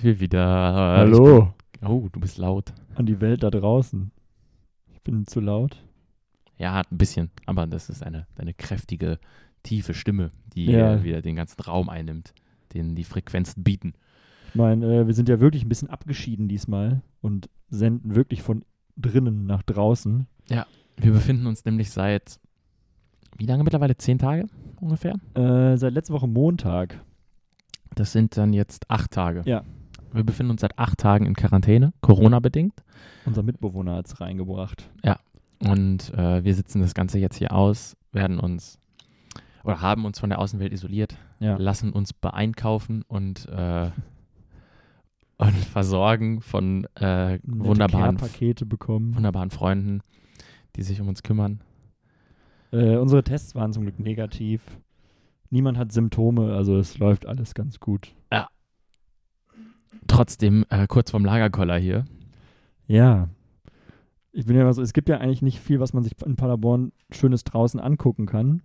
Sind wir wieder. Hallo bin, oh, du bist laut. an die Welt da draußen. Ich bin zu laut. Ja, ein bisschen, aber das ist eine, eine kräftige, tiefe Stimme, die Ja. äh, wieder den ganzen Raum einnimmt, den die Frequenzen bieten. Ich meine, äh, wir sind ja wirklich ein bisschen abgeschieden diesmal und senden wirklich von drinnen nach draußen. Wir befinden uns nämlich seit, wie lange mittlerweile? Zehn Tage ungefähr? Äh, seit letzter Woche Montag. Das sind dann jetzt acht Tage. Ja. Wir befinden uns seit acht Tagen in Quarantäne, Corona-bedingt. Unser Mitbewohner hat es reingebracht. Und äh, wir sitzen das Ganze jetzt hier aus, werden uns oder haben uns von der Außenwelt isoliert, Ja. lassen uns beeinkaufen und, äh, und versorgen von äh, wunderbaren, Care-Pakete bekommen. wunderbaren Freunden, die sich um uns kümmern. Äh, unsere Tests waren zum Glück negativ. Niemand hat Symptome, also es läuft alles ganz gut. Trotzdem äh, kurz vorm Lagerkoller hier. Ja. Ich bin ja immer so, es gibt ja eigentlich nicht viel, was man sich in Paderborn Schönes draußen angucken kann.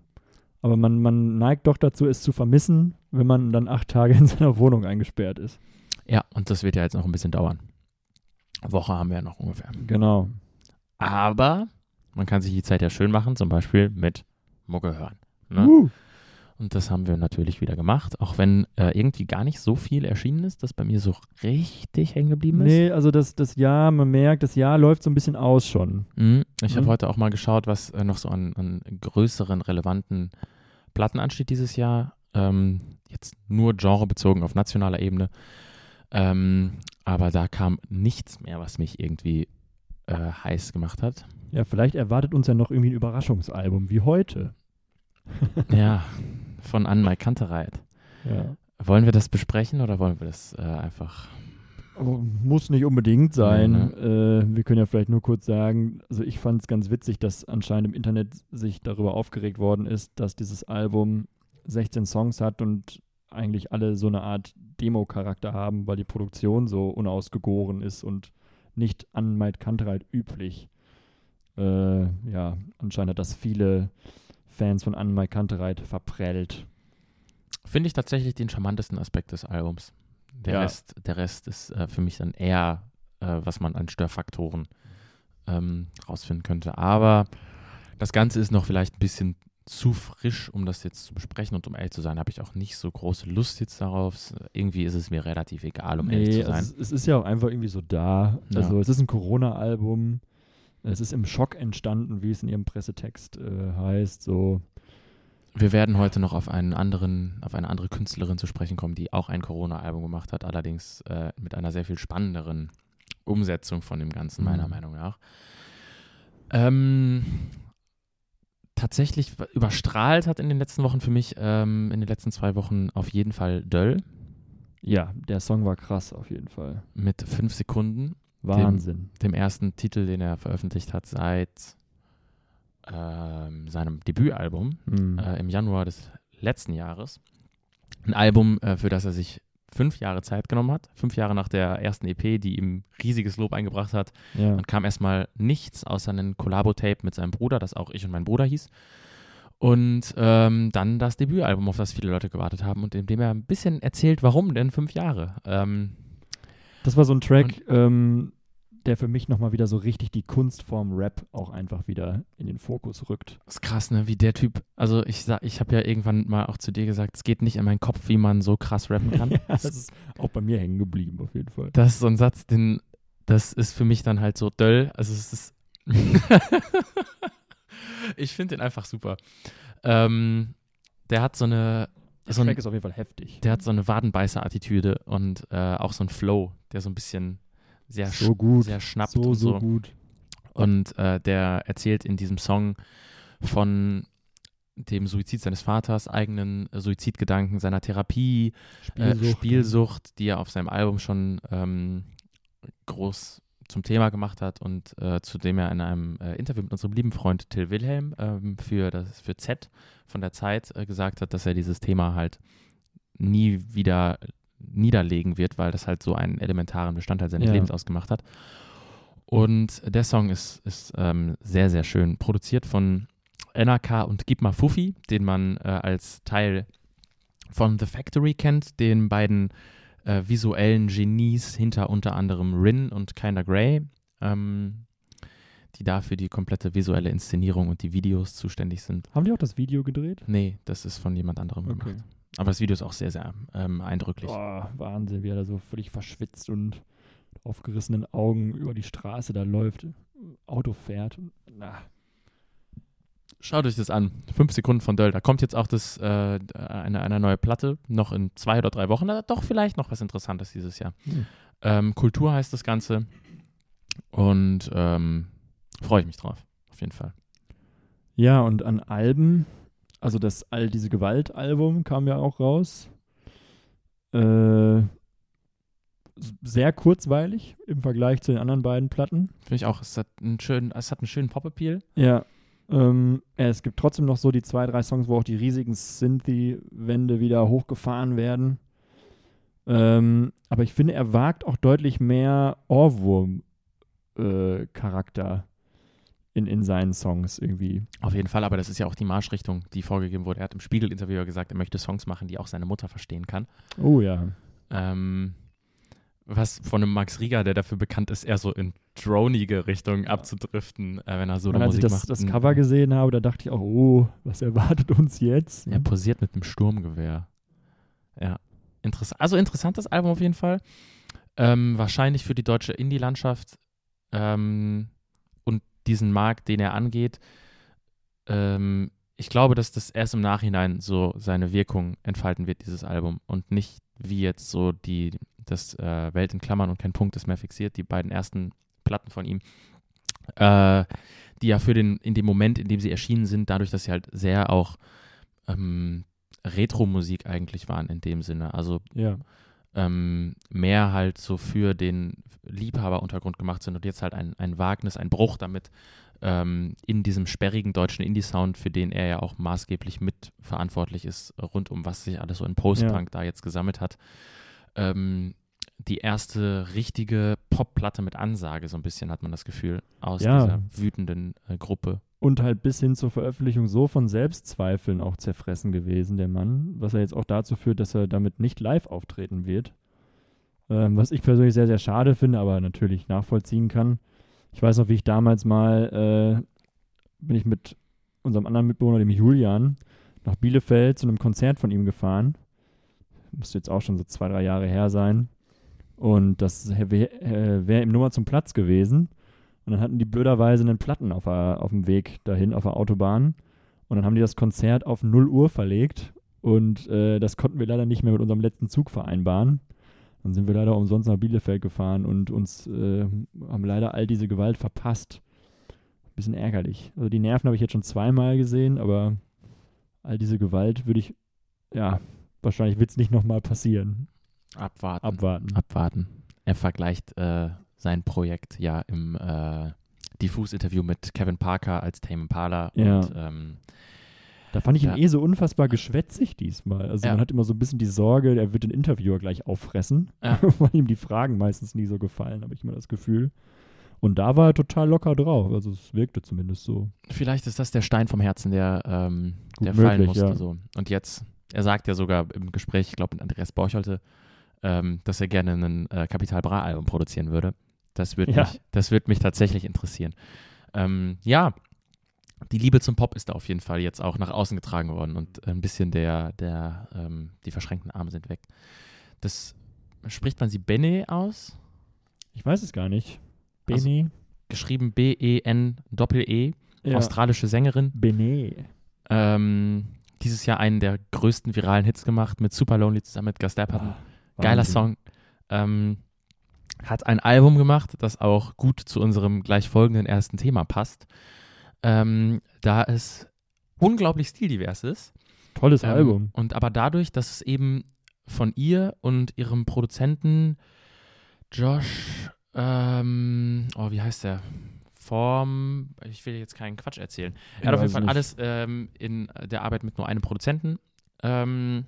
Aber man, man neigt doch dazu, es zu vermissen, wenn man dann acht Tage in seiner Wohnung eingesperrt ist. Ja, und das wird ja jetzt noch ein bisschen dauern. Woche haben wir ja noch ungefähr. Genau. Aber man kann sich die Zeit ja schön machen, zum Beispiel mit Mucke hören. Ne? Uh. Und das haben wir natürlich wieder gemacht, auch wenn äh, irgendwie gar nicht so viel erschienen ist, das bei mir so richtig hängen geblieben ist. Nee, also das, das Jahr, man merkt, das Jahr läuft so ein bisschen aus schon. Mhm. Ich habe Mhm. heute auch mal geschaut, was äh, noch so an, an größeren, relevanten Platten ansteht dieses Jahr. Ähm, jetzt nur genrebezogen auf nationaler Ebene. Ähm, aber da kam nichts mehr, was mich irgendwie äh, heiß gemacht hat. Ja, vielleicht erwartet uns ja noch irgendwie ein Überraschungsalbum wie heute. ja, von Anne Kantereit. Ja. Wollen wir das besprechen oder wollen wir das äh, einfach Aber Muss nicht unbedingt sein. Nee, äh, wir können ja vielleicht nur kurz sagen, also ich fand es ganz witzig, dass anscheinend im Internet sich darüber aufgeregt worden ist, dass dieses Album 16 Songs hat und eigentlich alle so eine Art Demo-Charakter haben, weil die Produktion so unausgegoren ist und nicht an Mike Kantereit üblich. Äh, ja, anscheinend hat das viele Fans von Anne Kantereit verprellt. Finde ich tatsächlich den charmantesten Aspekt des Albums. Der, Ja. Rest, der Rest ist äh, für mich dann eher, äh, was man an Störfaktoren ähm, rausfinden könnte. Aber das Ganze ist noch vielleicht ein bisschen zu frisch, um das jetzt zu besprechen. Und um ehrlich zu sein, habe ich auch nicht so große Lust jetzt darauf. Irgendwie ist es mir relativ egal, um ehrlich Nee, zu sein. es, es ist ja auch einfach irgendwie so da. Ja. Also es ist ein Corona-Album. Es ist im Schock entstanden, wie es in ihrem Pressetext äh, heißt. So, Wir werden heute noch auf einen anderen, auf eine andere Künstlerin zu sprechen kommen, die auch ein Corona-Album gemacht hat, allerdings äh, mit einer sehr viel spannenderen Umsetzung von dem Ganzen, meiner Mhm. Meinung nach. Ähm, tatsächlich überstrahlt hat in den letzten Wochen für mich, ähm, in den letzten zwei Wochen auf jeden Fall Döll ja, der Song war krass auf jeden Fall. mit fünf Sekunden, Wahnsinn. dem ersten Titel, den er veröffentlicht hat seit ähm, seinem Debütalbum. Mhm. äh, im Januar des letzten Jahres. Ein Album, äh, für das er sich fünf Jahre Zeit genommen hat. Fünf Jahre nach der ersten EP, die ihm riesiges Lob eingebracht hat. ja. Dann kam erstmal nichts außer einem Collabo-Tape mit seinem Bruder, das auch ich und mein Bruder hieß. Und ähm, dann das Debütalbum, auf das viele Leute gewartet haben und in dem er ein bisschen erzählt, warum denn fünf Jahre. Ähm, Das war so ein Track, ähm, der für mich nochmal wieder so richtig die Kunstform Rap auch einfach wieder in den Fokus rückt. ist krass, ne? Wie der Typ, also ich sag, ich habe ja irgendwann mal auch zu dir gesagt, es geht nicht in meinen Kopf, wie man so krass rappen kann. ja, das ist auch bei mir hängen geblieben, auf jeden Fall. Das ist so ein Satz, den, das ist für mich dann halt so döll. Also es ist. ich finde den einfach super. Ähm, der hat so eine, Der so ein, ist auf jeden Fall heftig. der hat so eine Wadenbeißer-Attitüde und äh, auch so ein Flow, der so ein bisschen sehr, so gut. sehr schnappt so, und so so. gut. Und äh, der erzählt in diesem Song von dem Suizid seines Vaters, eigenen Suizidgedanken, seiner Therapie, Spielsucht, äh, Spielsucht die er auf seinem Album schon ähm, groß zum Thema gemacht hat und äh, zu dem er in einem äh, Interview mit unserem lieben Freund Till Wilhelm ähm, für, das, für Z von der Zeit äh, gesagt hat, dass er dieses Thema halt nie wieder niederlegen wird, weil das halt so einen elementaren Bestandteil seines Ja. Lebens ausgemacht hat. Und der Song ist, ist ähm, sehr, sehr schön. Produziert von NRK und Gibma Fufi, den man äh, als Teil von The Factory kennt, den beiden äh, visuellen Genies hinter unter anderem Rin und Kinda Grey, ähm, die dafür die komplette visuelle Inszenierung und die Videos zuständig sind. Haben die auch das Video gedreht? Nee, das ist von jemand anderem okay. gemacht. Aber das Video ist auch sehr, sehr ähm, eindrücklich. Oh, Wahnsinn, wie er da so völlig verschwitzt und aufgerissenen Augen über die Straße da läuft, Auto fährt. Na. Schaut euch das an. Fünf Sekunden von Döll. Da kommt jetzt auch das, äh, eine, eine neue Platte, noch in zwei oder drei Wochen. Doch vielleicht noch was Interessantes dieses Jahr. Hm. Ähm, Kultur heißt das Ganze. Und ähm, freue ich mich drauf, auf jeden Fall. Ja, und an Alben, also das All diese Gewalt-Album kam ja auch raus. Äh, sehr kurzweilig im Vergleich zu den anderen beiden Platten. Finde ich auch. Es hat einen schönen, es hat einen schönen Pop-Appeal. Ja. Ähm, es gibt trotzdem noch so die zwei, drei Songs, wo auch die riesigen Synthie-Wände wieder hochgefahren werden. Ähm, aber ich finde, er wagt auch deutlich mehr Ohrwurm-Charakter äh, in, in seinen Songs irgendwie. Auf jeden Fall, aber das ist ja auch die Marschrichtung, die vorgegeben wurde. Er hat im Spiegel-Interview gesagt, er möchte Songs machen, die auch seine Mutter verstehen kann. Oh ja. Ähm, was von einem Max Rieger, der dafür bekannt ist, eher so in dronige Richtung abzudriften, äh, wenn er so als ich das, das Cover gesehen habe, da dachte ich auch, oh, was erwartet uns jetzt? Er posiert mit einem Sturmgewehr. Ja, Interess also interessantes Album auf jeden Fall. Ähm, wahrscheinlich für die deutsche Indie-Landschaft ähm, diesen Markt, den er angeht. Ähm, ich glaube, dass das erst im Nachhinein so seine Wirkung entfalten wird, dieses Album. Und nicht wie jetzt so die, das äh, Welt in Klammern und kein Punkt ist mehr fixiert, die beiden ersten Platten von ihm, äh, die ja für den, in dem Moment, in dem sie erschienen sind, dadurch, dass sie halt sehr auch ähm, Retro-Musik eigentlich waren in dem Sinne. Also ja. Ähm, mehr halt so für den Liebhaberuntergrund gemacht sind und jetzt halt ein, ein Wagnis, ein Bruch damit ähm, in diesem sperrigen deutschen Indie-Sound, für den er ja auch maßgeblich mitverantwortlich ist, rund um was sich alles so in Post-Punk ja. da jetzt gesammelt hat. Ähm, die erste richtige Pop-Platte mit Ansage, so ein bisschen hat man das Gefühl, aus ja. dieser wütenden äh, Gruppe. Und halt bis hin zur Veröffentlichung so von Selbstzweifeln auch zerfressen gewesen, der Mann, was er jetzt auch dazu führt, dass er damit nicht live auftreten wird. Ähm, was ich persönlich sehr, sehr schade finde, aber natürlich nachvollziehen kann. Ich weiß noch, wie ich damals mal, äh, bin ich mit unserem anderen Mitbewohner, dem Julian, nach Bielefeld zu einem Konzert von ihm gefahren. Müsste jetzt auch schon so zwei, drei Jahre her sein. Und das wäre äh, wär im Nummer zum Platz gewesen. Und dann hatten die blöderweise einen Platten auf, auf dem Weg dahin, auf der Autobahn. Und dann haben die das Konzert auf 0 Uhr verlegt. Und äh, das konnten wir leider nicht mehr mit unserem letzten Zug vereinbaren. Dann sind wir leider umsonst nach Bielefeld gefahren und uns äh, haben leider all diese Gewalt verpasst. Bisschen ärgerlich. Also die Nerven habe ich jetzt schon zweimal gesehen, aber all diese Gewalt würde ich, ja, wahrscheinlich wird es nicht nochmal passieren. Abwarten. Abwarten. Abwarten. Er vergleicht äh, sein Projekt ja im äh, Diffus-Interview mit Kevin Parker als Tame Impala ja. und ähm, da fand ich ja. ihn eh so unfassbar geschwätzig diesmal. Also ja. man hat immer so ein bisschen die Sorge, er wird den Interviewer gleich auffressen, ja. weil ihm die Fragen meistens nie so gefallen, habe ich immer das Gefühl. Und da war er total locker drauf. Also es wirkte zumindest so. Vielleicht ist das der Stein vom Herzen, der, ähm, der möglich, fallen musste. So. Und jetzt, er sagt ja sogar im Gespräch, ich glaube mit Andreas Borcholte, ähm, dass er gerne ein äh, Kapital Bra-Album produzieren würde. Das würde ja. mich, das mich tatsächlich interessieren. Ähm, ja, die Liebe zum Pop ist da auf jeden Fall jetzt auch nach außen getragen worden und ein bisschen der, der, ähm, die verschränkten Arme sind weg. Das spricht man sie Bene aus? Ich weiß es gar nicht. Bene. Also, geschrieben B-E-N-Doppel-E. -E, ja. Australische Sängerin. Bene. Ähm, dieses Jahr einen der größten viralen Hits gemacht mit Super Lonely zusammen mit Gus Dapperton. Geiler Song. Ähm, hat ein Album gemacht, das auch gut zu unserem gleich folgenden ersten Thema passt. Ähm, da es unglaublich stildivers ist. Tolles ähm, Album. Und aber dadurch, dass es eben von ihr und ihrem Produzenten Josh, ähm, oh, wie heißt der? Form, ich will jetzt keinen Quatsch erzählen. Er hat auf jeden Fall nicht. alles ähm, in der Arbeit mit nur einem Produzenten ähm,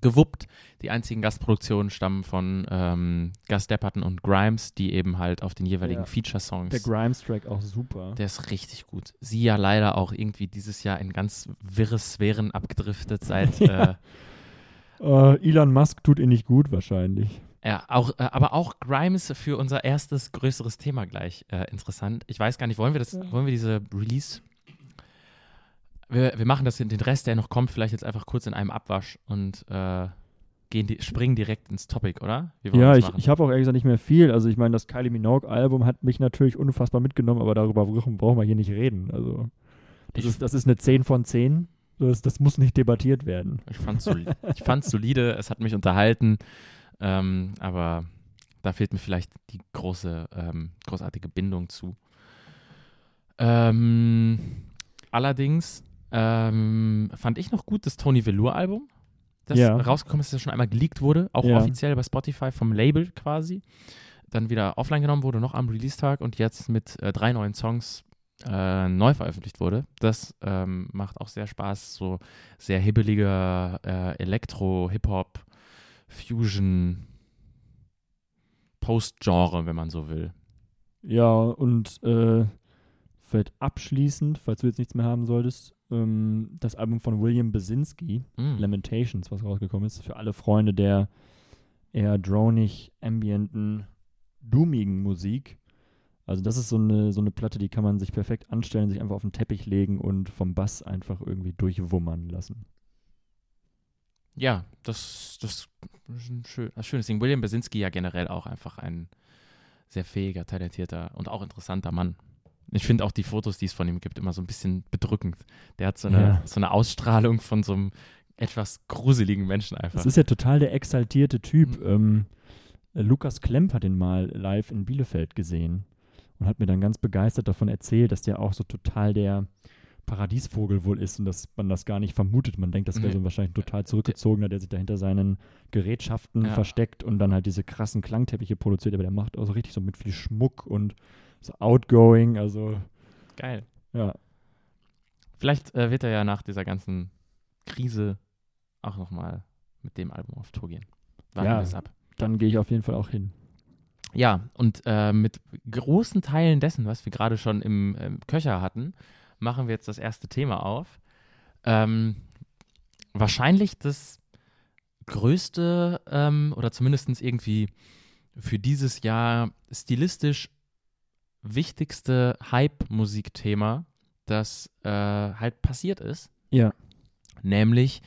gewuppt. Die einzigen Gastproduktionen stammen von ähm, Gus Depperton und Grimes, die eben halt auf den jeweiligen Ja. Feature-Songs. Der Grimes-Track auch super. Der ist richtig gut. Sie ja leider auch irgendwie dieses Jahr in ganz wirre Sphären abgedriftet seit. Ja. äh, Äh, Elon Musk tut ihn nicht gut wahrscheinlich. ja, auch, äh, aber auch Grimes für unser erstes größeres Thema gleich äh, interessant. Ich weiß gar nicht, wollen wir das, Ja. wollen wir diese Release? Wir, wir machen das den Rest, der noch kommt, vielleicht jetzt einfach kurz in einem Abwasch und äh, gehen die, springen direkt ins Topic, oder? Ja, ich, ich habe auch ehrlich gesagt nicht mehr viel. Also ich meine, das Kylie Minogue-Album hat mich natürlich unfassbar mitgenommen, aber darüber brauchen wir hier nicht reden. Also das, Ich- ist, das ist eine 10 von 10. Das, das muss nicht debattiert werden. Ich fand's, soli fand's solide, es hat mich unterhalten, ähm, aber da fehlt mir vielleicht die große, ähm, großartige Bindung zu. Ähm, allerdings ähm, fand ich noch gut das Tony Velour-Album, das Ja. rausgekommen ist, das schon einmal geleakt wurde, auch Ja. offiziell bei Spotify vom Label quasi. Dann wieder offline genommen wurde, noch am Release-Tag und jetzt mit äh, drei neuen Songs äh, neu veröffentlicht wurde. Das ähm, macht auch sehr Spaß, so sehr hibbeliger äh, Elektro, Hip-Hop, Fusion, Post-Genre, wenn man so will. Ja, und äh, vielleicht abschließend, falls du jetzt nichts mehr haben solltest, ähm, das Album von William Basinski, Mm. Lamentations, was rausgekommen ist, für alle Freunde der eher dronig, ambienten, doomigen Musik. Also das ist so eine, so eine Platte, die kann man sich perfekt anstellen, sich einfach auf den Teppich legen und vom Bass einfach irgendwie durchwummern lassen. Ja, das, das ist ein schön, ein schönes Ding. William Basinski ja generell auch einfach ein sehr fähiger, talentierter und auch interessanter Mann. Ich finde auch die Fotos, die es von ihm gibt, immer so ein bisschen bedrückend. Der hat so eine, Ja. so eine Ausstrahlung von so einem etwas gruseligen Menschen einfach. Das ist ja total der exaltierte Typ. Mhm. Ähm, äh, Lukas Klemp hat ihn mal live in Bielefeld gesehen und hat mir dann ganz begeistert davon erzählt, dass der auch so total der Paradiesvogel wohl ist und dass man das gar nicht vermutet. Man denkt, das wäre so wahrscheinlich ein total zurückgezogener, der sich da hinter seinen Gerätschaften Ja. versteckt und dann halt diese krassen Klangteppiche produziert. Aber der macht auch so richtig so mit viel Schmuck und so outgoing. Also, Geil. ja. Vielleicht äh, wird er ja nach dieser ganzen Krise auch nochmal mit dem Album auf Tour gehen. Warten Ja. wir es ab. Dann gehe ich auf jeden Fall auch hin. Ja, und äh, mit großen Teilen dessen, was wir gerade schon im ähm, Köcher hatten, machen wir jetzt das erste Thema auf. Ähm, wahrscheinlich das größte ähm, oder zumindest irgendwie für dieses Jahr stilistisch wichtigste Hype-Musikthema, das äh, halt passiert ist Ja. nämlich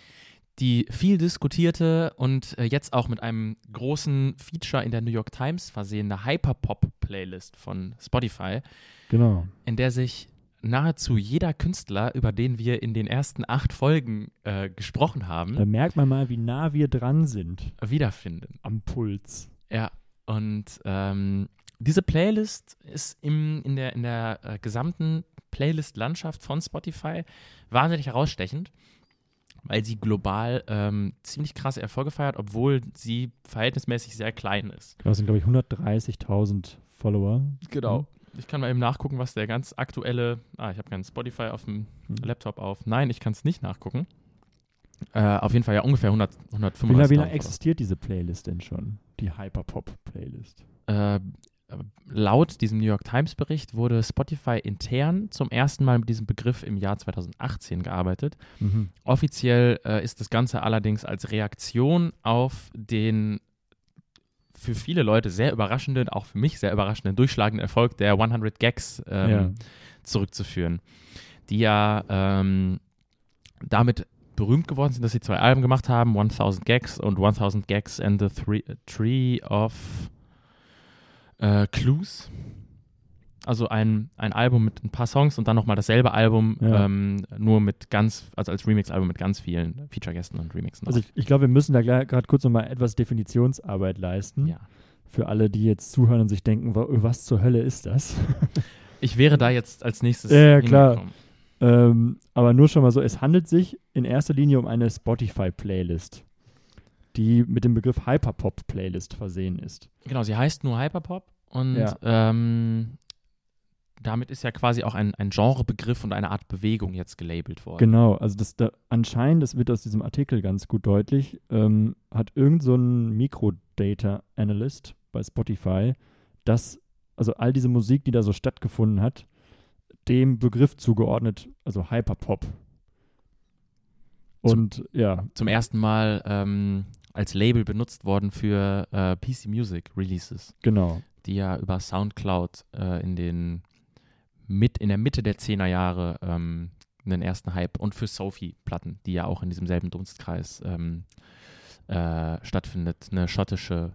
die viel diskutierte und äh, jetzt auch mit einem großen Feature in der New York Times versehene Hyperpop-Playlist von Spotify, Genau. in der sich nahezu jeder Künstler, über den wir in den ersten acht Folgen äh, gesprochen haben, Da merkt man mal, wie nah wir dran sind wiederfinden. am Puls. Ja, und ähm, diese Playlist ist im, in der, in der äh, gesamten Playlist-Landschaft von Spotify wahnsinnig herausstechend, weil sie global ähm, ziemlich krasse Erfolge feiert, obwohl sie verhältnismäßig sehr klein ist. Das sind, glaube ich, 130.000 Follower. Genau. Ich kann mal eben nachgucken, was der ganz aktuelle. Ah, ich habe keinen Spotify auf dem Mhm. Laptop auf. Nein, ich kann es nicht nachgucken. Äh, auf jeden Fall ja ungefähr 100, Wie lange, wie 135. lange existiert diese Playlist denn schon? Die Hyperpop-Playlist. äh, laut diesem New York Times Bericht wurde Spotify intern zum ersten Mal mit diesem Begriff im Jahr 2018 gearbeitet. Mhm. Offiziell äh, ist das Ganze allerdings als Reaktion auf den für viele Leute sehr überraschenden, auch für mich sehr überraschenden, durchschlagenden Erfolg der 100 Gags ähm, Ja. zurückzuführen, die ja ähm, damit berühmt geworden sind, dass sie zwei Alben gemacht haben, 1000 Gags und 1000 Gags and the Three, Tree of äh, Clues. Also ein, ein Album mit ein paar Songs und dann nochmal dasselbe Album, Ja. ähm, nur mit ganz, also als Remix-Album mit ganz vielen Feature-Gästen und Remixen. Also ich, ich glaube, wir müssen da gerade kurz nochmal etwas Definitionsarbeit leisten. ja. Für alle, die jetzt zuhören und sich denken, wa- was zur Hölle ist das? Ich wäre da jetzt als nächstes Ja, klar. ähm, aber nur schon mal so, es handelt sich in erster Linie um eine Spotify-Playlist, die mit dem Begriff Hyperpop-Playlist versehen ist. Genau, sie heißt nur Hyperpop und Ja. ähm, damit ist ja quasi auch ein, ein Genrebegriff und eine Art Bewegung jetzt gelabelt worden. Genau, also das da, anscheinend, das wird aus diesem Artikel ganz gut deutlich, ähm, hat irgend so ein Microdata-Analyst bei Spotify, das, also all diese Musik, die da so stattgefunden hat, dem Begriff zugeordnet, also Hyperpop. Und zum, ja. Zum ersten Mal ähm, als Label benutzt worden für äh, PC Music Releases. Genau. Die ja über Soundcloud äh, in den mit in der Mitte der 10er Jahre ähm, einen ersten Hype und für Sophie-Platten, die ja auch in diesem selben Dunstkreis ähm, äh, stattfindet, eine schottische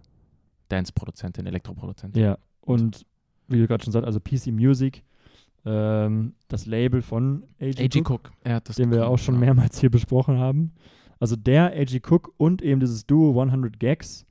Dance-Produzentin, Elektroproduzentin. Ja, und wie du gerade schon sagst, also PC Music, ähm, das Label von A.G. Cook, Cook. Ja, den wir auch schon mehrmals hier besprochen haben. Also der A.G. Cook und eben dieses Duo 100 Gags.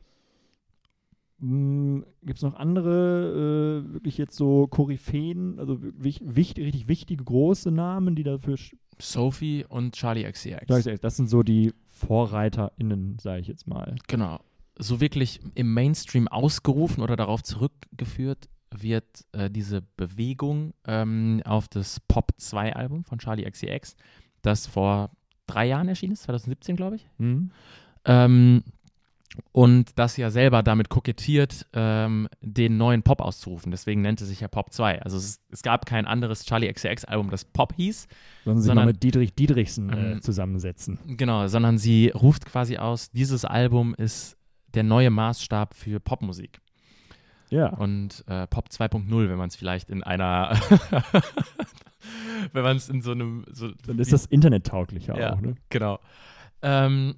Hm, Gibt es noch andere, äh, wirklich jetzt so Koryphäen, also wich, wichtig, richtig wichtige große Namen, die dafür. Sophie und Charlie XCX. Das sind so die VorreiterInnen, sage ich jetzt mal. Genau. So wirklich im Mainstream ausgerufen oder darauf zurückgeführt wird äh, diese Bewegung ähm, auf das Pop 2 Album von Charlie XCX, das vor drei Jahren erschienen ist, 2017, glaube ich. Mhm. Ähm, und das ja selber damit kokettiert, ähm, den neuen Pop auszurufen. Deswegen nennt es sich ja Pop 2. Also es, es gab kein anderes Charlie XCX-Album, das Pop hieß. Sondern sie sondern, mit Dietrich Dietrichsen äh, ähm, zusammensetzen. Genau, sondern sie ruft quasi aus, dieses Album ist der neue Maßstab für Popmusik. Ja. Und äh, Pop 2.0, wenn man es vielleicht in einer wenn man es in so einem so Dann ist das internettauglicher ja, auch, ne? Genau. Ähm,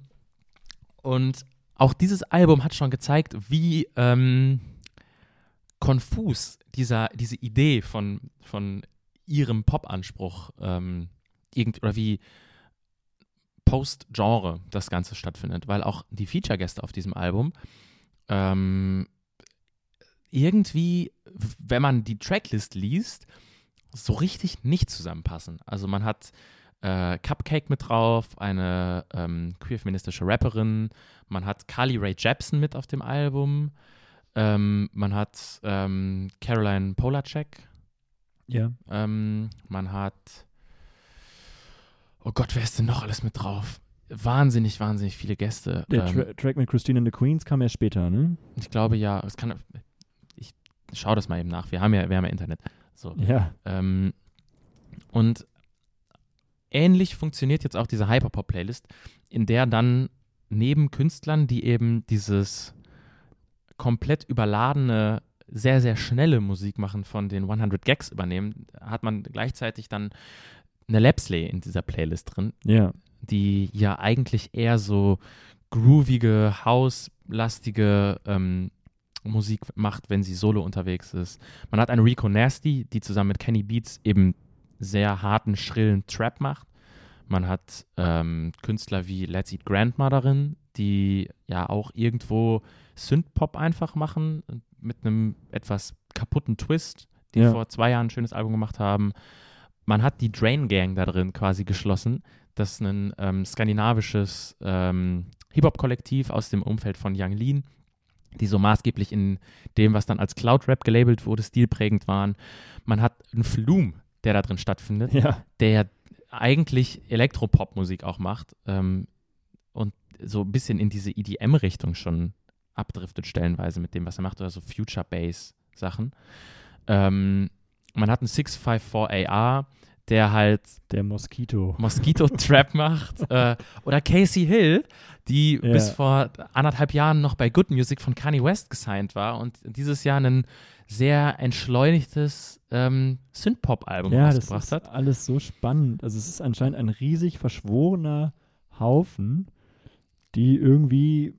und auch dieses Album hat schon gezeigt, wie ähm, konfus dieser, diese Idee von, von ihrem Pop-Anspruch ähm, oder wie Post-Genre das Ganze stattfindet, weil auch die Feature-Gäste auf diesem Album ähm, irgendwie, wenn man die Tracklist liest, so richtig nicht zusammenpassen. Also man hat äh, Cupcake mit drauf, eine ähm, queer-feministische Rapperin, man hat Carly Rae Jepsen mit auf dem Album, ähm, man hat ähm, Caroline Polacek, ja. Ähm, man hat, oh Gott, wer ist denn noch alles mit drauf? Wahnsinnig, wahnsinnig viele Gäste. Der Tra ähm, Track mit Christine and the Queens kam ja später, ne? Ich glaube ja. Es kann, ich schaue das mal eben nach. Wir haben ja, wir haben ja Internet. So. Ja. Ähm, und ähnlich funktioniert jetzt auch diese Hyperpop-Playlist, in der dann neben Künstlern, die eben dieses komplett überladene, sehr, sehr schnelle Musik machen von den 100 Gags übernehmen, hat man gleichzeitig dann eine Lapsley in dieser Playlist drin, ja. die ja eigentlich eher so groovige, hauslastige ähm, Musik macht, wenn sie solo unterwegs ist. Man hat eine Rico Nasty, die zusammen mit Kenny Beats eben sehr harten, schrillen Trap macht. Man hat ähm, Künstler wie Let's Eat Grandmotherin, die ja auch irgendwo Synthpop einfach machen, mit einem etwas kaputten Twist, die ja. vor zwei Jahren ein schönes Album gemacht haben. Man hat die Drain Gang da drin quasi geschlossen. Das ist ein ähm, skandinavisches ähm, Hip-Hop-Kollektiv aus dem Umfeld von Young Lean, die so maßgeblich in dem, was dann als Cloud-Rap gelabelt wurde, stilprägend waren. Man hat einen Flume, der da drin stattfindet, ja. der eigentlich Elektropop-Musik auch macht ähm, und so ein bisschen in diese EDM-Richtung schon abdriftet stellenweise mit dem, was er macht, oder so Future-Bass-Sachen. Ähm, man hat einen 654 AR, der halt der Moskito Moskito Trap macht äh, oder Casey Hill, die ja. bis vor anderthalb Jahren noch bei Good Music von Kanye West gesigned war und dieses Jahr ein sehr entschleunigtes ähm, Synthpop-Album ja, rausgebracht hat. Ja, das ist alles so spannend. Also es ist anscheinend ein riesig verschworener Haufen, die irgendwie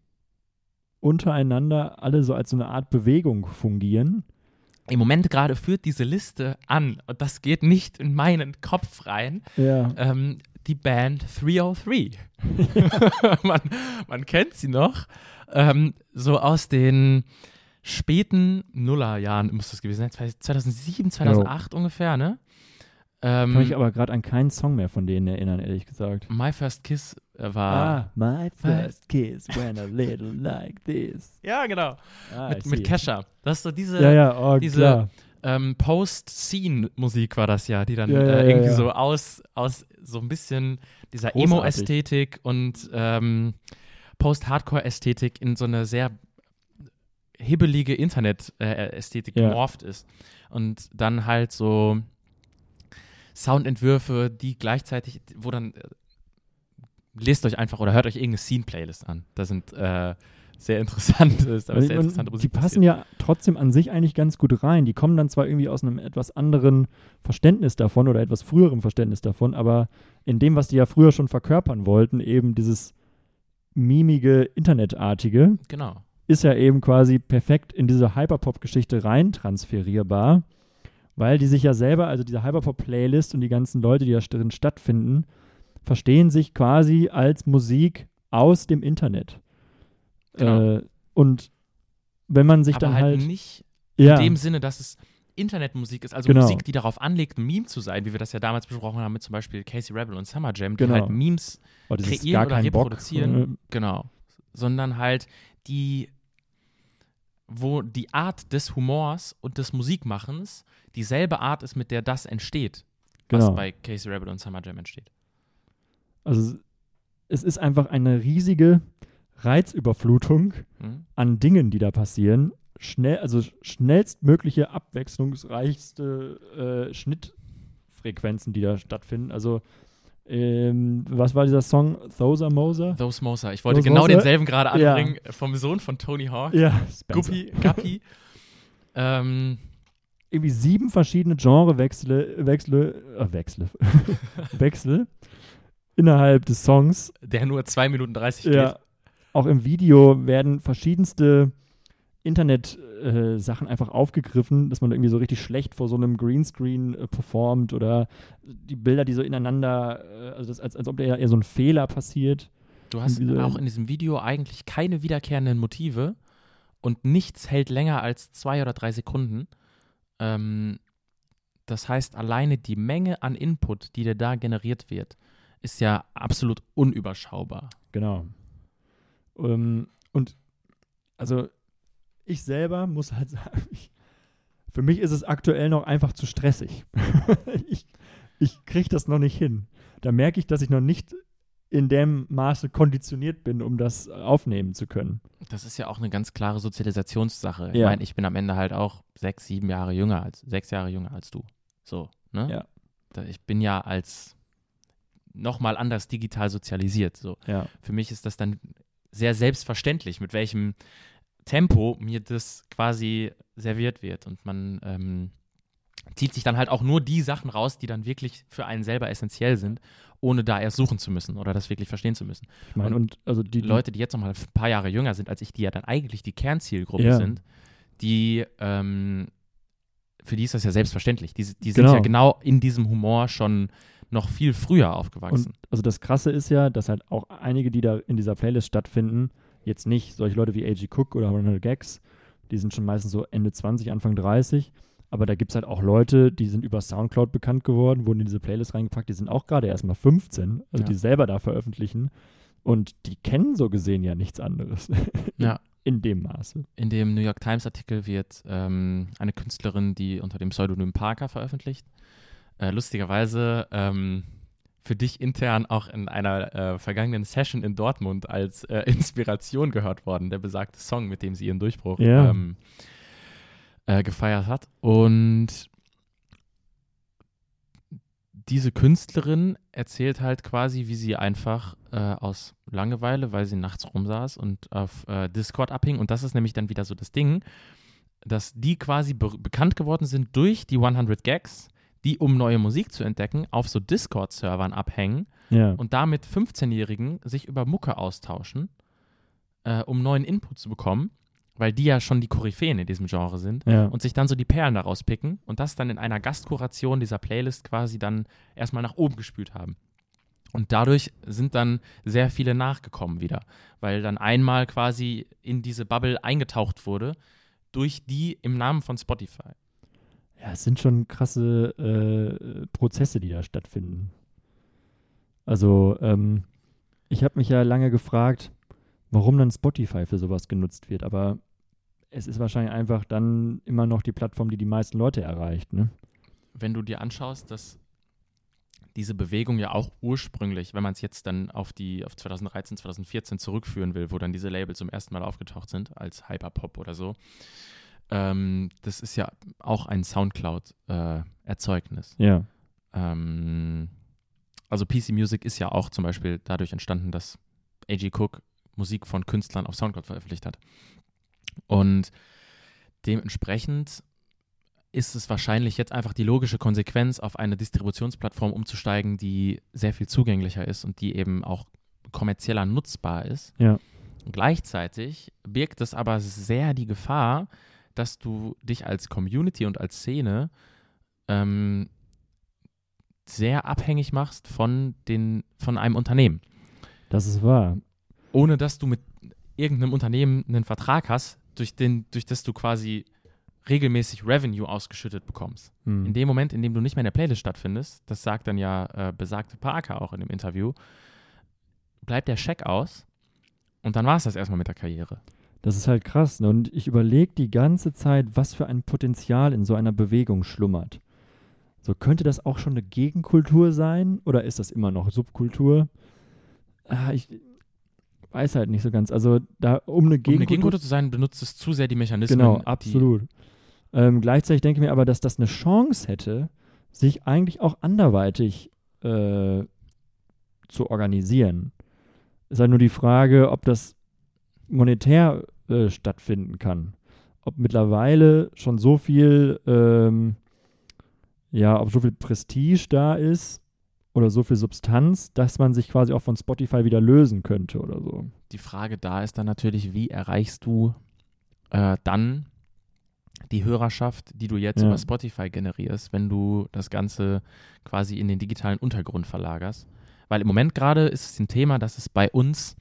untereinander alle so als so eine Art Bewegung fungieren im Moment gerade führt diese Liste an, und das geht nicht in meinen Kopf rein, ja. ähm, die Band 303. man, man, kennt sie noch, ähm, so aus den späten Nullerjahren muss das gewesen sein, 2007, 2008 jo. ungefähr, ne? Ähm, Kann mich aber gerade an keinen Song mehr von denen erinnern, ehrlich gesagt. My First Kiss war. Ah, My First Kiss went a little like this. Ja, genau. Ah, mit, mit Kesha. Das ist so diese, ja, ja, oh, diese ähm, Post-Scene-Musik war das ja, die dann Ja, äh, irgendwie so aus, aus so ein bisschen dieser. Emo-Ästhetik und ähm, Post-Hardcore-Ästhetik in so eine sehr hibbelige Internet-Ästhetik gemorpht ist. Und dann halt so Soundentwürfe, die gleichzeitig, wo dann äh, lest euch einfach oder hört euch irgendeine Scene-Playlist an. Da sind äh, sehr interessante, ist aber sehr man- interessante die Musik. passen ja trotzdem an sich eigentlich ganz gut rein. Die kommen dann zwar irgendwie aus einem etwas anderen Verständnis davon oder etwas früherem Verständnis davon, aber in dem, was die ja früher schon verkörpern wollten, eben dieses mimige, internetartige, Genau. ist ja eben quasi perfekt in diese Hyperpop-Geschichte rein transferierbar, weil die sich ja selber, also diese Hyperpop-Playlist und die ganzen Leute, die da drin stattfinden, verstehen sich quasi als Musik aus dem Internet. Genau. Äh, und wenn man sich dann halt, halt, nicht ja, in dem Sinne, dass es Internetmusik ist, also Genau. Musik, die darauf anlegt, ein Meme zu sein, wie wir das ja damals besprochen haben mit zum Beispiel Casey Rebel und Summer Jam, die Genau. halt Memes, oh, kreieren gar oder kein Bock. reproduzieren. Äh, genau, sondern halt die, wo die Art des Humors und des Musikmachens dieselbe Art ist, mit der das entsteht, was Genau. bei Casey Rebel und Summer Jam entsteht. Also es ist einfach eine riesige Reizüberflutung Mhm. an Dingen, die da passieren. Schnell, also schnellstmögliche, abwechslungsreichste äh, Schnittfrequenzen, die da stattfinden. Also, ähm, was war dieser Song? Thoser Moser? Those Moser. Ich wollte Those genau Moser? denselben gerade Ja. anbringen, vom Sohn von Tony Hawk, Ja. Guppy, Guppy. ähm, Irgendwie sieben verschiedene Genrewechsel, Wechsel, äh, Wechsel, Wechsel innerhalb des Songs. der nur 2 Minuten 30 geht. Ja, auch im Video werden verschiedenste Internet-Sachen einfach aufgegriffen, dass man irgendwie so richtig schlecht vor so einem Greenscreen äh, performt oder die Bilder, die so ineinander, äh, also das, als, als ob da eher, eher so ein Fehler passiert. Du hast Visuell. auch in diesem Video eigentlich keine wiederkehrenden Motive und nichts hält länger als zwei oder drei Sekunden. Ähm, das heißt, alleine die Menge an Input, die dir da generiert wird, ist ja absolut unüberschaubar. Genau. Ähm, und also ich selber muss halt sagen, ich, für mich ist es aktuell noch einfach zu stressig. ich ich kriege das noch nicht hin. Da merke ich, dass ich noch nicht in dem Maße konditioniert bin, um das aufnehmen zu können. Das ist ja auch eine ganz klare Sozialisationssache. Ich Ja. meine, ich bin am Ende halt auch sechs, sieben Jahre jünger als, sechs Jahre jünger als du. So, ne? Ja. Ich bin ja als nochmal anders digital sozialisiert. So. Ja. für mich ist das dann sehr selbstverständlich, mit welchem Tempo mir das quasi serviert wird. Und man ähm, zieht sich dann halt auch nur die Sachen raus, die dann wirklich für einen selber essentiell sind, ohne da erst suchen zu müssen oder das wirklich verstehen zu müssen. Ich meine, und also die, Die Leute, die jetzt noch mal ein paar Jahre jünger sind als ich, die ja dann eigentlich die Kernzielgruppe Ja. sind, die ähm, für die ist das ja selbstverständlich. Die, die sind Genau. ja genau in diesem Humor schon noch viel früher aufgewachsen. Und also das Krasse ist ja, dass halt auch einige, die da in dieser Playlist stattfinden, jetzt nicht solche Leute wie A.G. Cook oder 100 Gags, die sind schon meistens so Ende 20, Anfang 30. Aber da gibt es halt auch Leute, die sind über Soundcloud bekannt geworden, wurden in diese Playlist reingepackt, die sind auch gerade erst mal 15, also Ja. die selber da veröffentlichen. Und die kennen so gesehen ja nichts anderes. Ja. In dem Maße. In dem New York Times Artikel wird ähm, eine Künstlerin, die unter dem Pseudonym Parker veröffentlicht, äh, lustigerweise ähm, für dich intern auch in einer äh, vergangenen Session in Dortmund als äh, Inspiration gehört worden, der besagte Song, mit dem sie ihren Durchbruch Ja. ähm, äh, gefeiert hat. Und diese Künstlerin erzählt halt quasi, wie sie einfach äh, aus Langeweile, weil sie nachts rumsaß und auf äh, Discord abhing. Und das ist nämlich dann wieder so das Ding, dass die quasi be bekannt geworden sind durch die 100 Gags, die, um neue Musik zu entdecken, auf so Discord-Servern abhängen Ja. und damit 15-Jährigen sich über Mucke austauschen, äh, um neuen Input zu bekommen, weil die ja schon die Koryphäen in diesem Genre sind ja. und sich dann so die Perlen daraus picken und das dann in einer Gastkuration dieser Playlist quasi dann erstmal nach oben gespült haben. Und dadurch sind dann sehr viele nachgekommen wieder, weil dann einmal quasi in diese Bubble eingetaucht wurde durch die im Namen von Spotify. Ja, es sind schon krasse äh, Prozesse, die da stattfinden. Also, ähm, ich habe mich ja lange gefragt, warum dann Spotify für sowas genutzt wird, aber es ist wahrscheinlich einfach dann immer noch die Plattform, die die meisten Leute erreicht. Ne? Wenn du dir anschaust, dass diese Bewegung ja auch ursprünglich, wenn man es jetzt dann auf die auf 2013, 2014 zurückführen will, wo dann diese Labels zum ersten Mal aufgetaucht sind als Hyperpop oder so, ähm, das ist ja auch ein Soundcloud-Erzeugnis. Äh, ja. Ähm, also PC Music ist ja auch zum Beispiel dadurch entstanden, dass A.G. Cook Musik von Künstlern auf Soundcloud veröffentlicht hat. Und dementsprechend ist es wahrscheinlich jetzt einfach die logische Konsequenz, auf eine Distributionsplattform umzusteigen, die sehr viel zugänglicher ist und die eben auch kommerzieller nutzbar ist. Ja. gleichzeitig birgt es aber sehr die Gefahr, dass du dich als Community und als Szene ähm, sehr abhängig machst von, den, von einem Unternehmen. Das ist wahr. Ohne dass du mit irgendeinem Unternehmen einen Vertrag hast, durch, den, durch das du quasi regelmäßig Revenue ausgeschüttet bekommst. Hm. In dem Moment, in dem du nicht mehr in der Playlist stattfindest, das sagt dann ja äh, besagte Parker auch in dem Interview, bleibt der Scheck aus und dann war es das erstmal mit der Karriere. Das ist halt krass. Ne? Und ich überlege die ganze Zeit, was für ein Potenzial in so einer Bewegung schlummert. So könnte das auch schon eine Gegenkultur sein oder ist das immer noch Subkultur? Ah, ich weiß halt nicht so ganz. Also da um eine Gegenkultur, um eine Gegenkultur zu sein, benutzt es zu sehr die Mechanismen. Genau, absolut. Ähm, gleichzeitig denke ich mir aber, dass das eine Chance hätte, sich eigentlich auch anderweitig äh, zu organisieren. Ist halt nur die Frage, ob das monetär äh, stattfinden kann. Ob mittlerweile schon so viel ähm, ja, ob so viel Prestige da ist oder so viel Substanz, dass man sich quasi auch von Spotify wieder lösen könnte oder so. Die Frage da ist dann natürlich, wie erreichst du äh, dann die Hörerschaft, die du jetzt Ja. über Spotify generierst, wenn du das Ganze quasi in den digitalen Untergrund verlagerst? Weil im Moment gerade ist es ein Thema, das ist bei uns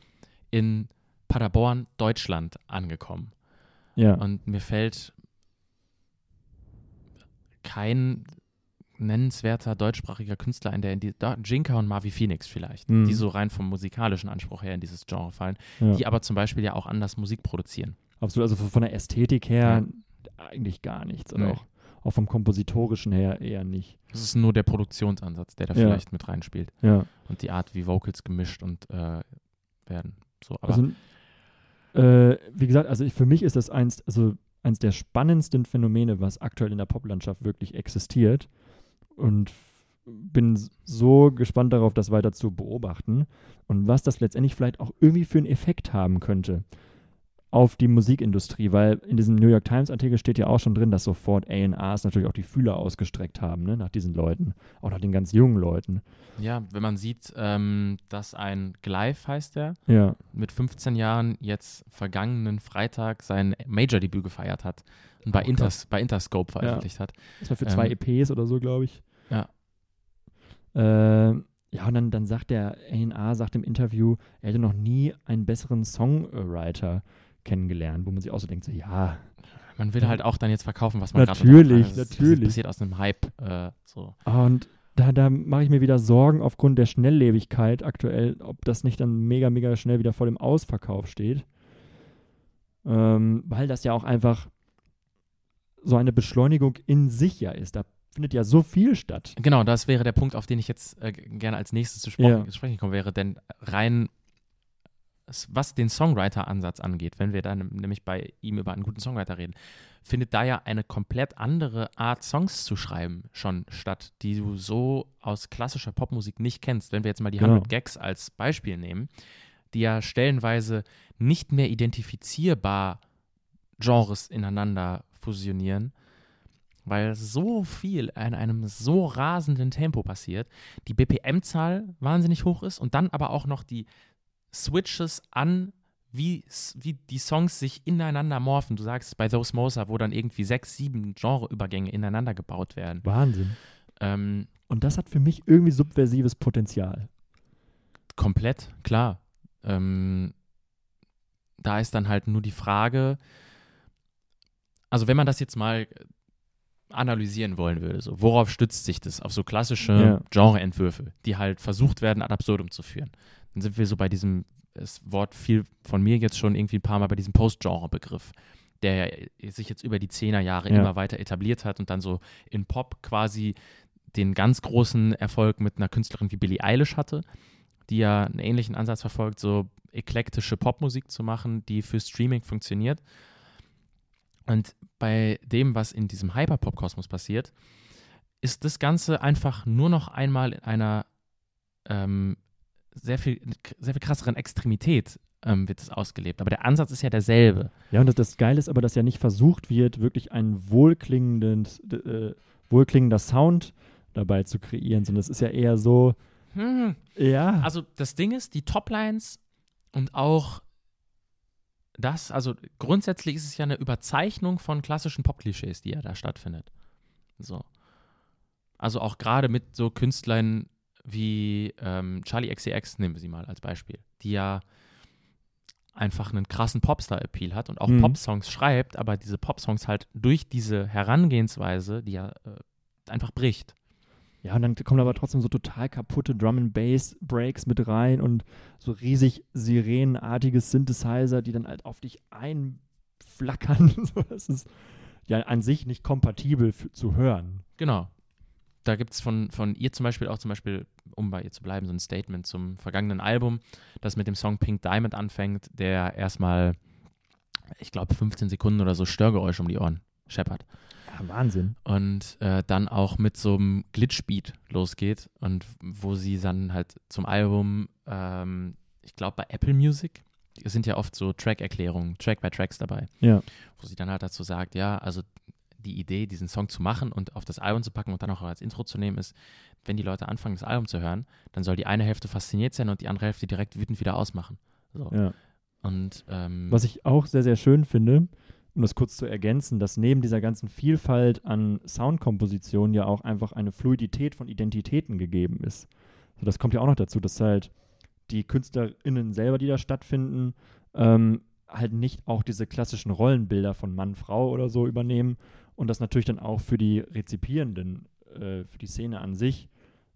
in Paderborn, Deutschland angekommen. Ja, Und mir fällt kein nennenswerter deutschsprachiger Künstler ein, der in die da, Jinka und Marvi Phoenix vielleicht, Mhm. die so rein vom musikalischen Anspruch her in dieses Genre fallen, ja. die aber zum Beispiel ja auch anders Musik produzieren. absolut. Also von der Ästhetik her eigentlich gar nichts. Oder Nee. auch, auch vom Kompositorischen her eher nicht. Das ist nur der Produktionsansatz, der da Ja. vielleicht mit reinspielt Ja. und die Art, wie Vocals gemischt und äh, werden. So, aber Also, äh, wie gesagt, also ich, für mich ist das eins, also eins der spannendsten Phänomene, was aktuell in der Poplandschaft wirklich existiert. Und bin so gespannt darauf, das weiter zu beobachten und was das letztendlich vielleicht auch irgendwie für einen Effekt haben könnte auf die Musikindustrie, weil in diesem New York Times Artikel steht ja auch schon drin, dass sofort A&Rs natürlich auch die Fühler ausgestreckt haben, ne, nach diesen Leuten, auch nach den ganz jungen Leuten. ja, wenn man sieht, ähm, dass ein Gleif heißt der, Ja, mit 15 Jahren jetzt vergangenen Freitag sein Major-Debüt gefeiert hat und bei, Oh, Inters, bei Interscope veröffentlicht hat. das war für zwei Ähm, EPs oder so, glaube ich. Ja. Ähm, ja, und dann, dann sagt der A&R, sagt im Interview, er hätte noch nie einen besseren Songwriter kennengelernt, wo man sich auch so denkt, so, ja, Man will Ja. halt auch dann jetzt verkaufen, was man gerade Natürlich, das natürlich. Das passiert aus einem Hype. Äh, so. und da, da mache ich mir wieder Sorgen aufgrund der Schnelllebigkeit aktuell, ob das nicht dann mega, mega schnell wieder vor dem Ausverkauf steht. Ähm, weil das ja auch einfach so eine Beschleunigung in sich ja ist. Da findet ja so viel statt. Genau, das wäre der Punkt, auf den ich jetzt äh, gerne als nächstes zu Ja. spro- sprechen kommen wäre. Denn rein, was den Songwriter-Ansatz angeht, wenn wir dann nämlich bei ihm über einen guten Songwriter reden, findet da ja eine komplett andere Art, Songs zu schreiben, schon statt, die du so aus klassischer Popmusik nicht kennst. Wenn wir jetzt mal die Genau. 100 Gags als Beispiel nehmen, die ja stellenweise nicht mehr identifizierbar Genres ineinander fusionieren, weil so viel in einem so rasenden Tempo passiert, die BPM-Zahl wahnsinnig hoch ist und dann aber auch noch die Switches an, wie, wie die Songs sich ineinander morphen. Du sagst bei Those Moser, wo dann irgendwie sechs, sieben Genreübergänge ineinander gebaut werden. Wahnsinn. Ähm, Und das hat für mich irgendwie subversives Potenzial. komplett, klar. Ähm, da ist dann halt nur die Frage, also wenn man das jetzt mal äh, analysieren wollen würde, so, worauf stützt sich das? Auf so klassische Ja. Genreentwürfe, die halt versucht werden, ad absurdum zu führen. Dann sind wir so bei diesem, das Wort fiel von mir jetzt schon irgendwie ein paar Mal bei diesem Post-Genre-Begriff. der sich jetzt über die Zehnerjahre Ja. immer weiter etabliert hat und dann so in Pop quasi den ganz großen Erfolg mit einer Künstlerin wie Billie Eilish hatte, die ja einen ähnlichen Ansatz verfolgt, so eklektische Popmusik zu machen, die für Streaming funktioniert. Und bei dem, was in diesem Hyperpop-Kosmos passiert, ist das Ganze einfach nur noch einmal in einer ähm, sehr viel, sehr viel krasseren Extremität ähm, wird es ausgelebt. Aber der Ansatz ist ja derselbe. Ja, und das, das Geile ist aber, dass ja nicht versucht wird, wirklich ein wohlklingenden, äh, wohlklingender Sound dabei zu kreieren, sondern es ist ja eher so, Hm. ja, Also das Ding ist, die Toplines und auch das, also grundsätzlich ist es ja eine Überzeichnung von klassischen Pop-Klischees, die ja da stattfindet. So. Also auch gerade mit so Künstlern wie ähm, Charlie XCX, nehmen wir sie mal als Beispiel, die ja einfach einen krassen Popstar-Appeal hat und auch Mhm. Popsongs schreibt, aber diese Popsongs halt durch diese Herangehensweise, die ja äh, einfach bricht. Ja, und dann kommen aber trotzdem so total kaputte Drum and Bass Breaks mit rein und so riesig sirenenartige Synthesizer, die dann halt auf dich einflackern. Das ist ja an sich nicht kompatibel für, zu hören. Genau. Da gibt es von, von ihr zum Beispiel auch zum Beispiel, um bei ihr zu bleiben, so ein Statement zum vergangenen Album, das mit dem Song Pink Diamond anfängt, der erstmal, ich glaube, 15 Sekunden oder so Störgeräusche um die Ohren scheppert. Ja, Wahnsinn. Und äh, dann auch mit so einem Glitchbeat losgeht und wo sie dann halt zum Album, ähm, ich glaube bei Apple Music, es sind ja oft so Track-Erklärungen, Track-by-Tracks dabei Ja. wo sie dann halt dazu sagt, ja, also die Idee, diesen Song zu machen und auf das Album zu packen und dann auch als Intro zu nehmen, ist, wenn die Leute anfangen, das Album zu hören, dann soll die eine Hälfte fasziniert sein und die andere Hälfte direkt wütend wieder ausmachen. So. ja. Und ähm, Was ich auch sehr, sehr schön finde, um das kurz zu ergänzen, dass neben dieser ganzen Vielfalt an Soundkompositionen ja auch einfach eine Fluidität von Identitäten gegeben ist. So, das kommt ja auch noch dazu, dass halt die KünstlerInnen selber, die da stattfinden, ähm, halt nicht auch diese klassischen Rollenbilder von Mann, Frau oder so übernehmen und das natürlich dann auch für die Rezipierenden, äh, für die Szene an sich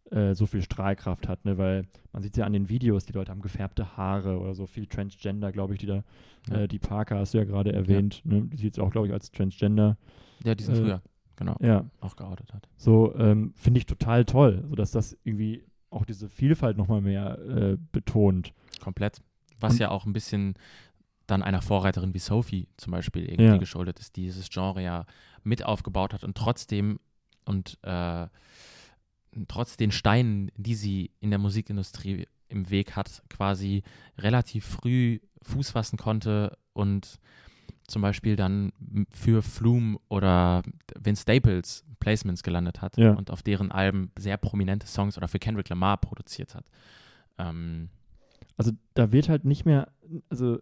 äh, so viel Strahlkraft hat, ne? weil man sieht ja an den Videos, die Leute haben gefärbte Haare oder so, viel Transgender, glaube ich, die da, Ja. äh, die Parker hast du ja gerade erwähnt, ne? die sieht es auch, glaube ich, als Transgender, ja, die sind äh, früher, genau, ja, auch geoutet hat. so ähm, finde ich total toll, sodass das irgendwie auch diese Vielfalt nochmal mehr äh, betont. Komplett. Was Und- ja auch ein bisschen dann einer Vorreiterin wie Sophie zum Beispiel irgendwie Ja. geschuldet ist, die dieses Genre ja mit aufgebaut hat und trotzdem und äh, trotz den Steinen, die sie in der Musikindustrie im Weg hat, quasi relativ früh Fuß fassen konnte und zum Beispiel dann für Flume oder Vince Staples Placements gelandet hat Ja. und auf deren Alben sehr prominente Songs oder für Kendrick Lamar produziert hat. Ähm, Also da wird halt nicht mehr, also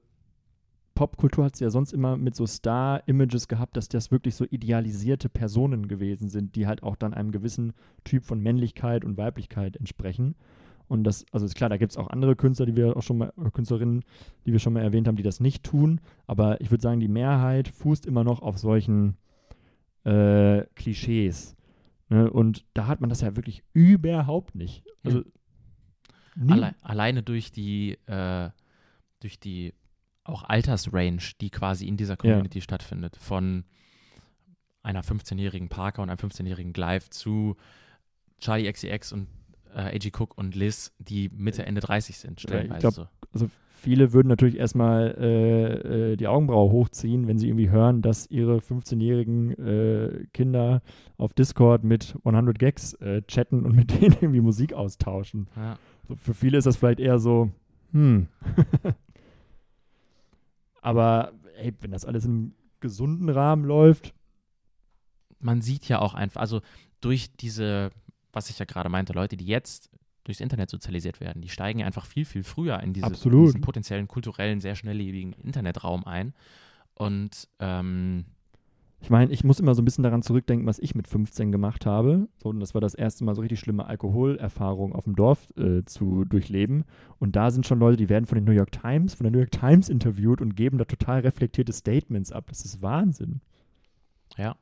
Popkultur hat es ja sonst immer mit so Star-Images gehabt, dass das wirklich so idealisierte Personen gewesen sind, die halt auch dann einem gewissen Typ von Männlichkeit und Weiblichkeit entsprechen. Und das, also ist klar, da gibt es auch andere Künstler, die wir auch schon mal, äh, Künstlerinnen, die wir schon mal erwähnt haben, die das nicht tun. Aber ich würde sagen, die Mehrheit fußt immer noch auf solchen äh, Klischees. Ne? Und da hat man das ja wirklich überhaupt nicht. Also nie- Alle, alleine durch die, äh, durch die auch Altersrange, die quasi in dieser Community stattfindet, von einer 15-jährigen Parker und einem 15-jährigen Glyph zu Charlie XCX und äh, AG Cook und Liz, die Mitte, Ende 30 sind, stellenweise glaub, so. also viele würden natürlich erstmal äh, äh, die Augenbraue hochziehen, wenn sie irgendwie hören, dass ihre 15-jährigen äh, Kinder auf Discord mit 100 Gags äh, chatten und mit denen irgendwie Musik austauschen. Ja. So, für viele ist das vielleicht eher so, hm. Aber ey, wenn das alles im gesunden Rahmen läuft, man sieht ja auch einfach, also durch diese, was ich ja gerade meinte, Leute, die jetzt durchs Internet sozialisiert werden, die steigen ja einfach viel, viel früher in, diese, in diesen potenziellen, kulturellen, sehr schnelllebigen Internetraum ein. Und ähm, Ich meine, ich muss immer so ein bisschen daran zurückdenken, was ich mit 15 gemacht habe. So, und das war das erste Mal so richtig schlimme Alkoholerfahrung auf dem Dorf äh, zu durchleben. Und da sind schon Leute, die werden von den New York Times, von der New York Times interviewt und geben da total reflektierte Statements ab. Das ist Wahnsinn. ja,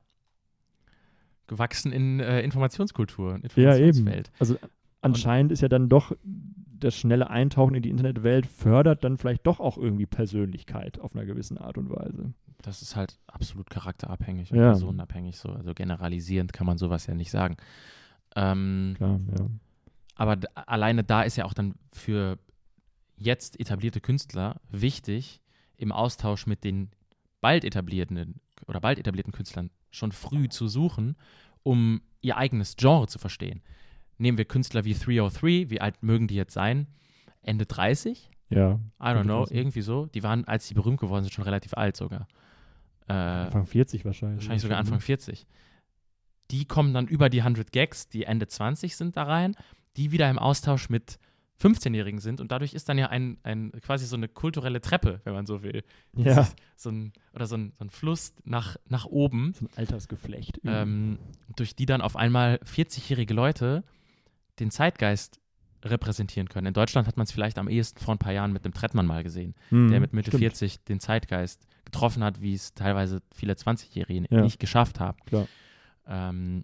gewachsen in äh, Informationskultur, Ja, eben. Informationswelt. Also anscheinend ist ja dann doch das schnelle Eintauchen in die Internetwelt fördert dann vielleicht doch auch irgendwie Persönlichkeit auf einer gewissen Art und Weise. Das ist halt absolut charakterabhängig und Ja. personenabhängig. So. Also generalisierend kann man sowas ja nicht sagen. Ähm, Klar, ja. aber alleine da ist ja auch dann für jetzt etablierte Künstler wichtig, im Austausch mit den bald etablierten oder bald etablierten Künstlern schon früh zu suchen, um ihr eigenes Genre zu verstehen. Nehmen wir Künstler wie 303, wie alt mögen die jetzt sein? Ende 30? Ja. I don't know, 30. irgendwie so. Die waren, als sie berühmt geworden sind, schon relativ alt sogar. Äh, Anfang 40 wahrscheinlich. wahrscheinlich sogar? Anfang 40. Die kommen dann über die 100 Gags, die Ende 20 sind, da rein, die wieder im Austausch mit 15-Jährigen sind und dadurch ist dann ja ein, ein quasi so eine kulturelle Treppe, wenn man so will. Ja, So ein, oder so ein, so ein Fluss nach, nach oben, so ein Altersgeflecht. ähm, durch die dann auf einmal 40-jährige Leute den Zeitgeist repräsentieren können. In Deutschland hat man es vielleicht am ehesten vor ein paar Jahren mit dem Trettmann mal gesehen. Mhm, der mit Mitte stimmt. 40 den Zeitgeist getroffen hat, wie es teilweise viele 20-Jährige Ja. nicht geschafft haben. Klar. Ähm,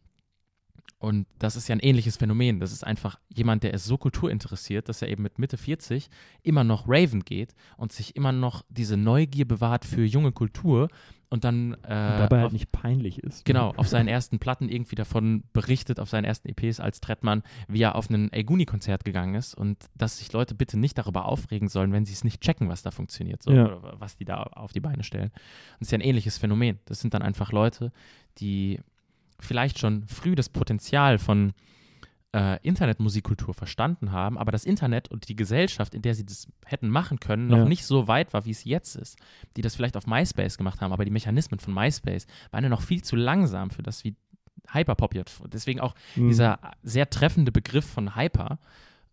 und das ist ja ein ähnliches Phänomen. Das ist einfach jemand, der ist so kulturinteressiert, dass er eben mit Mitte 40 immer noch Raven geht und sich immer noch diese Neugier bewahrt für junge Kultur und dann äh, Und dabei halt auf, nicht peinlich ist. genau auf seinen ersten Platten irgendwie davon berichtet, auf seinen ersten EPs als Trettmann, wie er auf ein Elguni-Konzert gegangen ist und dass sich Leute bitte nicht darüber aufregen sollen, wenn sie es nicht checken, was da funktioniert, so, Ja. oder was die da auf die Beine stellen. Und das ist ja ein ähnliches Phänomen. Das sind dann einfach Leute, die vielleicht schon früh das Potenzial von äh, Internetmusikkultur verstanden haben, aber das Internet und die Gesellschaft, in der sie das hätten machen können, noch Ja. nicht so weit war, wie es jetzt ist. Die das vielleicht auf MySpace gemacht haben, aber die Mechanismen von MySpace waren ja noch viel zu langsam für das, wie Hyperpop jetzt. Deswegen auch Mhm. dieser sehr treffende Begriff von Hyper,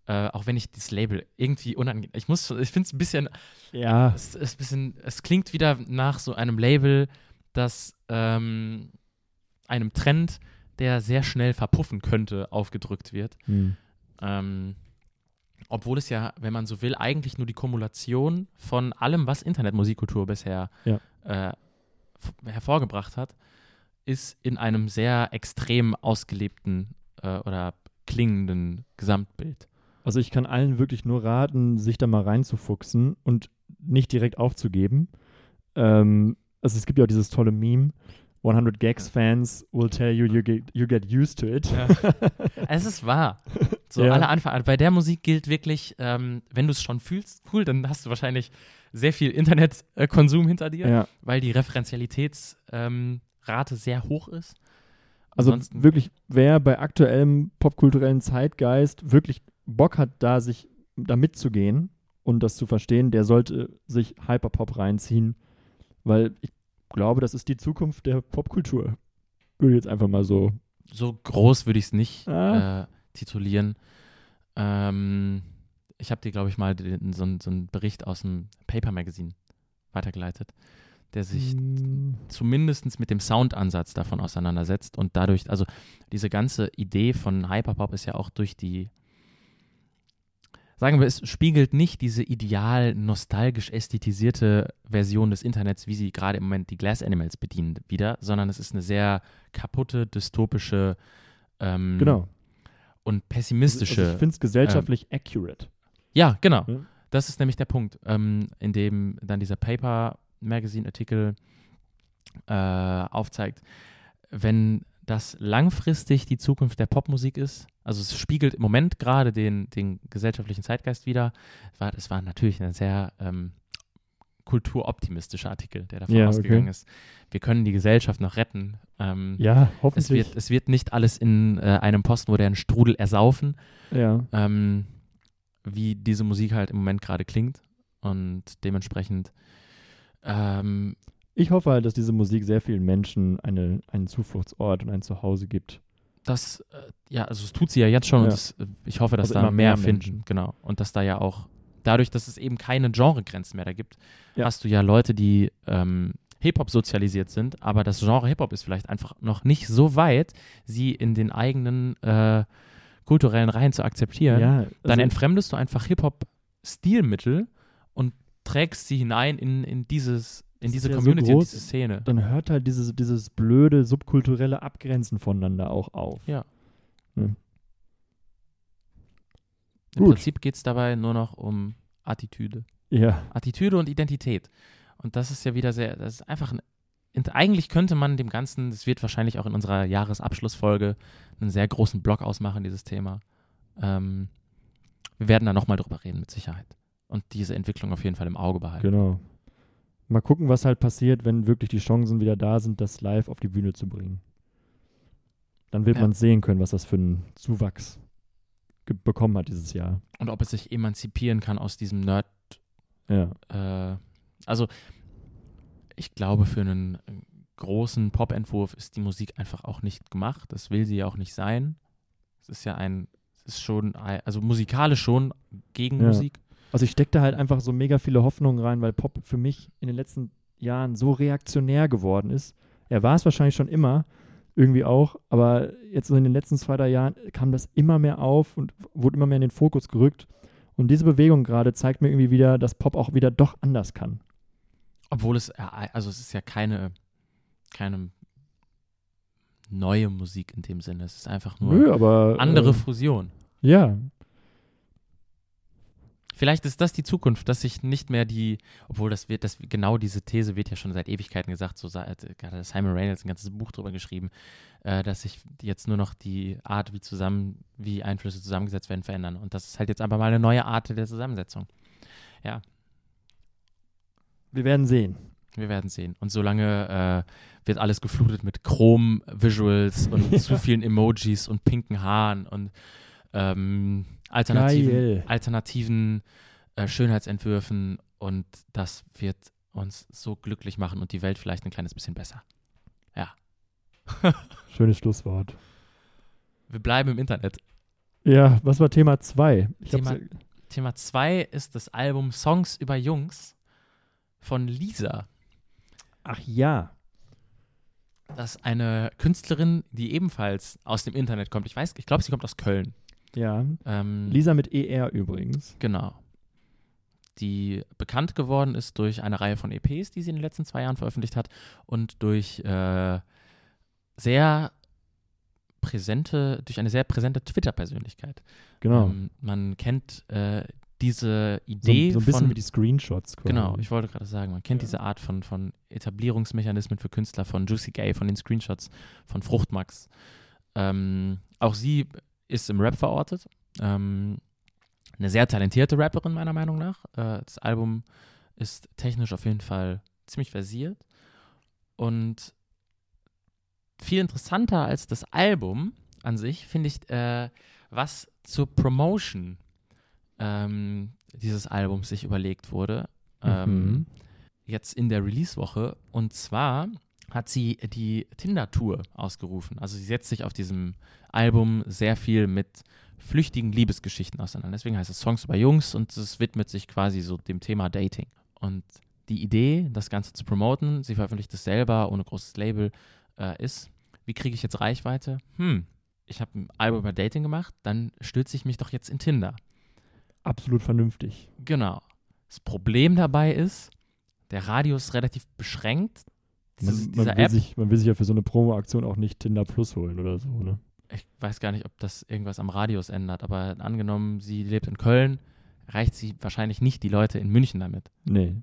äh, auch wenn ich das Label irgendwie unangenehm, ich muss, ich finde es ein bisschen, Ja, es ein bisschen, es klingt wieder nach so einem Label, das ähm, einem Trend, der sehr schnell verpuffen könnte, aufgedrückt wird. mhm. Ähm, obwohl es ja, wenn man so will, eigentlich nur die Kumulation von allem, was Internetmusikkultur bisher Ja. äh, hervorgebracht hat, ist in einem sehr extrem ausgelebten äh, oder klingenden Gesamtbild. Also ich kann allen wirklich nur raten, sich da mal reinzufuchsen und nicht direkt aufzugeben. Ähm, also es gibt ja auch dieses tolle Meme, 100 Gags Fans will tell you you get, you get used to it. Ja. Es ist wahr. So, Ja. alle Anfang, bei der Musik gilt wirklich, ähm, wenn du es schon fühlst, cool, dann hast du wahrscheinlich sehr viel Internetkonsum hinter dir, Ja, weil die Referenzialitätsrate ähm, sehr hoch ist. also Ansonsten- wirklich, wer bei aktuellem popkulturellen Zeitgeist wirklich Bock hat, da sich da mitzugehen und das zu verstehen, der sollte sich Hyperpop reinziehen, weil ich glaube, das ist die Zukunft der Popkultur. Würde ich jetzt einfach mal so. so groß würde ich es nicht Ah. äh, titulieren. Ähm, ich habe dir, glaube ich, mal den, so, einen- so einen Bericht aus dem Paper Magazine weitergeleitet, der sich Mm, zumindest mit dem Soundansatz davon auseinandersetzt und dadurch, also diese ganze Idee von Hyperpop ist ja auch durch die, sagen wir, es spiegelt nicht diese ideal nostalgisch ästhetisierte Version des Internets, wie sie gerade im Moment die Glass Animals bedienen, wieder, sondern es ist eine sehr kaputte, dystopische ähm, genau. und pessimistische. Also ich finde es gesellschaftlich accurate. Ja, genau. Ja. Das ist nämlich der Punkt, ähm, in dem dann dieser Paper Magazine Artikel äh, aufzeigt, wenn das langfristig die Zukunft der Popmusik ist, also es spiegelt im Moment gerade den, den gesellschaftlichen Zeitgeist wider. Es war, es war natürlich ein sehr ähm, kulturoptimistischer Artikel, der davon Ja, okay. ausgegangen ist. Wir können die Gesellschaft noch retten. Ähm, Ja, es, hoffentlich. wird, es wird nicht alles in äh, einem postmodernen Strudel ersaufen ja. ähm, wie diese Musik halt im Moment gerade klingt. Und dementsprechend, ähm, Ich hoffe halt, dass diese Musik sehr vielen Menschen eine, einen Zufluchtsort und ein Zuhause gibt. das, äh, ja, also es tut sie ja jetzt schon und Ja. es, äh, ich hoffe, dass Also da mehr mehr finden. Genau. Und dass da ja auch, dadurch, dass es eben keine Genregrenzen mehr da gibt, Ja. hast du ja Leute, die ähm, Hip-Hop sozialisiert sind, aber das Genre Hip-Hop ist vielleicht einfach noch nicht so weit, sie in den eigenen äh, kulturellen Reihen zu akzeptieren. Ja, dann also, entfremdest du einfach Hip-Hop-Stilmittel und trägst sie hinein in, in dieses, in diese ja so Community, in groß. diese Szene. dann hört halt dieses, dieses blöde subkulturelle Abgrenzen voneinander auch auf. Ja. Hm. Im Gut. Prinzip geht es dabei nur noch um Attitüde. Ja, Attitüde und Identität. Und das ist ja wieder sehr, das ist einfach ein, eigentlich könnte man dem Ganzen, das wird wahrscheinlich auch in unserer Jahresabschlussfolge einen sehr großen Block ausmachen, dieses Thema. Ähm, wir werden da nochmal drüber reden, mit Sicherheit. Und diese Entwicklung auf jeden Fall im Auge behalten. Genau. Mal gucken, was halt passiert, wenn wirklich die Chancen wieder da sind, das live auf die Bühne zu bringen. Dann wird ja. man sehen können, was das für einen Zuwachs bekommen hat dieses Jahr. Und ob es sich emanzipieren kann aus diesem Nerd. Ja. Äh, also, ich glaube, für einen großen Pop-Entwurf ist die Musik einfach auch nicht gemacht. Das will sie ja auch nicht sein. Es ist ja ein, es ist schon, also musikalisch schon gegen ja. Also ich stecke da halt einfach so mega viele Hoffnungen rein, weil Pop für mich in den letzten Jahren so reaktionär geworden ist. Er war es wahrscheinlich schon immer, irgendwie auch, aber jetzt so in den letzten zwei, drei Jahren kam das immer mehr auf und wurde immer mehr in den Fokus gerückt. Und diese Bewegung gerade zeigt mir irgendwie wieder, dass Pop auch wieder doch anders kann. Obwohl es, also es ist ja keine, keine neue Musik in dem Sinne. Es ist einfach nur Nö, aber, andere äh, Fusion. Ja, Vielleicht ist das die Zukunft, dass sich nicht mehr die, obwohl das wird, das genau diese These wird ja schon seit Ewigkeiten gesagt, so hat Simon Reynolds ein ganzes Buch drüber geschrieben, äh, dass sich jetzt nur noch die Art, wie zusammen, wie Einflüsse zusammengesetzt werden, verändern. Und das ist halt jetzt aber mal eine neue Art der Zusammensetzung. Ja. Wir werden sehen. Wir werden sehen. Und solange äh, wird alles geflutet mit Chrom-Visuals und zu vielen Emojis und pinken Haaren und ähm, alternativen, alternativen äh, Schönheitsentwürfen und das wird uns so glücklich machen und die Welt vielleicht ein kleines bisschen besser. Ja. Schönes Schlusswort. Wir bleiben im Internet. Ja, was war Thema 2? Thema 2 ist das Album Songs über Jungs von Lisa. Ach ja. Das ist eine Künstlerin, die ebenfalls aus dem Internet kommt. Ich weiß, ich glaube, sie kommt aus Köln. Ja. Ähm, Lisa mit ER übrigens. Genau. Die bekannt geworden ist durch eine Reihe von EPs, die sie in den letzten zwei Jahren veröffentlicht hat und durch äh, sehr präsente, durch eine sehr präsente Twitter-Persönlichkeit. Genau. Ähm, man kennt äh, diese Idee. So, so ein bisschen von, wie die Screenshots. Quasi. Genau, ich wollte gerade sagen, man kennt ja. diese Art von, von Etablierungsmechanismen für Künstler von Juicy Gay, von den Screenshots, von Fruchtmax. Ähm, auch sie ist im Rap verortet. Ähm, eine sehr talentierte Rapperin, meiner Meinung nach. Äh, das Album ist technisch auf jeden Fall ziemlich versiert. Und viel interessanter als das Album an sich finde ich, äh, was zur Promotion ähm, dieses Albums sich überlegt wurde. Ähm, mhm. Jetzt in der Release-Woche. Und zwar hat sie die Tinder-Tour ausgerufen. Also sie setzt sich auf diesem Album sehr viel mit flüchtigen Liebesgeschichten auseinander. Deswegen heißt es Songs über Jungs und es widmet sich quasi so dem Thema Dating. Und die Idee, das Ganze zu promoten, sie veröffentlicht es selber ohne großes Label, äh, ist, wie kriege ich jetzt Reichweite? Hm, ich habe ein Album über Dating gemacht, dann stürze ich mich doch jetzt in Tinder. Absolut vernünftig. Genau. Das Problem dabei ist, der Radius ist relativ beschränkt. Man, man, will sich, man, will sich, ja für so eine Promo-Aktion auch nicht Tinder Plus holen oder so, ne? Ich weiß gar nicht, ob das irgendwas am Radius ändert, aber angenommen, sie lebt in Köln, erreicht sie wahrscheinlich nicht die Leute in München damit. Nee.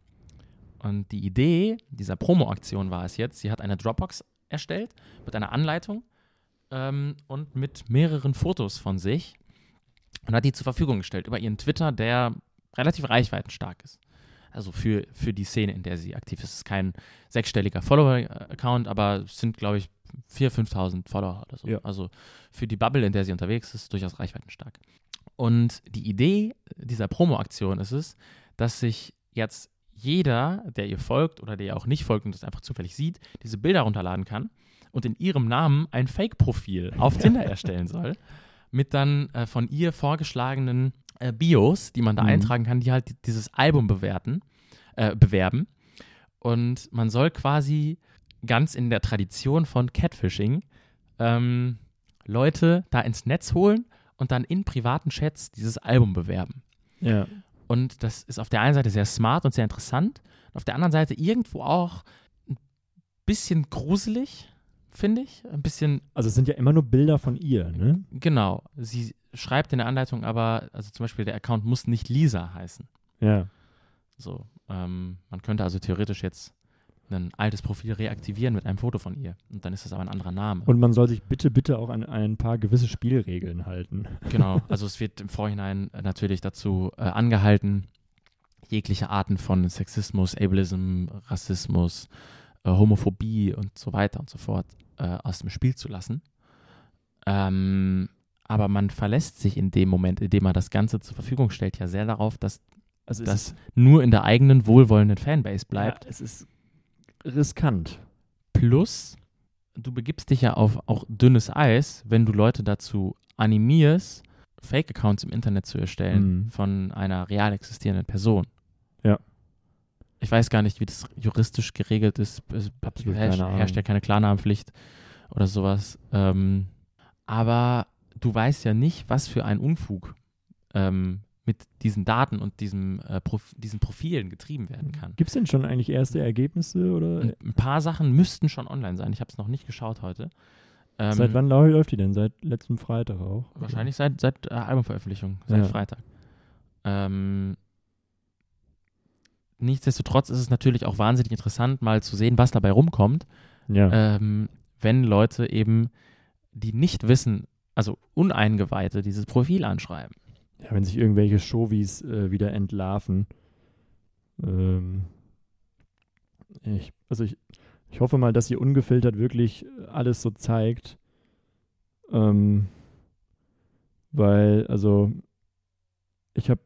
Und die Idee dieser Promo-Aktion war es jetzt, sie hat eine Dropbox erstellt mit einer Anleitung ähm, und mit mehreren Fotos von sich und hat die zur Verfügung gestellt über ihren Twitter, der relativ reichweitenstark ist also für, für die Szene, in der sie aktiv ist. Es ist kein sechsstelliger Follower-Account, aber es sind, glaube ich, 4.000, 5.000 Follower oder so. Ja. Also für die Bubble, in der sie unterwegs ist, durchaus reichweitenstark. Und die Idee dieser Promo-Aktion ist es, dass sich jetzt jeder, der ihr folgt oder der ihr auch nicht folgt und das einfach zufällig sieht, diese Bilder runterladen kann und in ihrem Namen ein Fake-Profil auf Tinder erstellen soll, mit dann äh, von ihr vorgeschlagenen äh, Bios, die man da mhm. eintragen kann, die halt dieses Album bewerten, äh, bewerben. Und man soll quasi ganz in der Tradition von Catfishing ähm, Leute da ins Netz holen und dann in privaten Chats dieses Album bewerben. Ja. Und das ist auf der einen Seite sehr smart und sehr interessant, auf der anderen Seite irgendwo auch ein bisschen gruselig, finde ich. Ein bisschen. Also es sind ja immer nur Bilder von ihr, ne? Genau. Sie schreibt in der Anleitung aber, also zum Beispiel der Account muss nicht Lisa heißen. Ja. So. Ähm, man könnte also theoretisch jetzt ein altes Profil reaktivieren mit einem Foto von ihr. Und dann ist das aber ein anderer Name. Und man soll sich bitte, bitte auch an ein paar gewisse Spielregeln halten. Genau, also es wird im Vorhinein natürlich dazu äh, angehalten, jegliche Arten von Sexismus, Ableism, Rassismus, äh, Homophobie und so weiter und so fort äh, aus dem Spiel zu lassen. Ähm, aber man verlässt sich in dem Moment, in dem man das Ganze zur Verfügung stellt, ja sehr darauf, dass also das nur in der eigenen wohlwollenden Fanbase bleibt. Ja, es ist riskant. Plus, du begibst dich ja auf auch dünnes Eis, wenn du Leute dazu animierst, Fake-Accounts im Internet zu erstellen mhm. von einer real existierenden Person. Ja. Ich weiß gar nicht, wie das juristisch geregelt ist. Es herrscht, herrscht ja keine Klarnamenpflicht oder sowas. Ähm, aber du weißt ja nicht, was für ein Unfug ähm, mit diesen Daten und diesem, äh, Prof diesen Profilen getrieben werden kann. Gibt es denn schon eigentlich erste Ergebnisse? Oder? Ein, ein paar Sachen müssten schon online sein. Ich habe es noch nicht geschaut heute. Ähm, seit wann läuft die denn? Seit letztem Freitag auch? Wahrscheinlich seit, seit äh, Albumveröffentlichung, seit ja. Freitag. Ähm, nichtsdestotrotz ist es natürlich auch wahnsinnig interessant, mal zu sehen, was dabei rumkommt, ja. ähm, wenn Leute eben, die nicht wissen, also Uneingeweihte, dieses Profil anschreiben. Ja, wenn sich irgendwelche Showies äh, wieder entlarven. Ähm, ich, also ich, ich hoffe mal, dass sie ungefiltert wirklich alles so zeigt. Ähm, weil, also, ich habe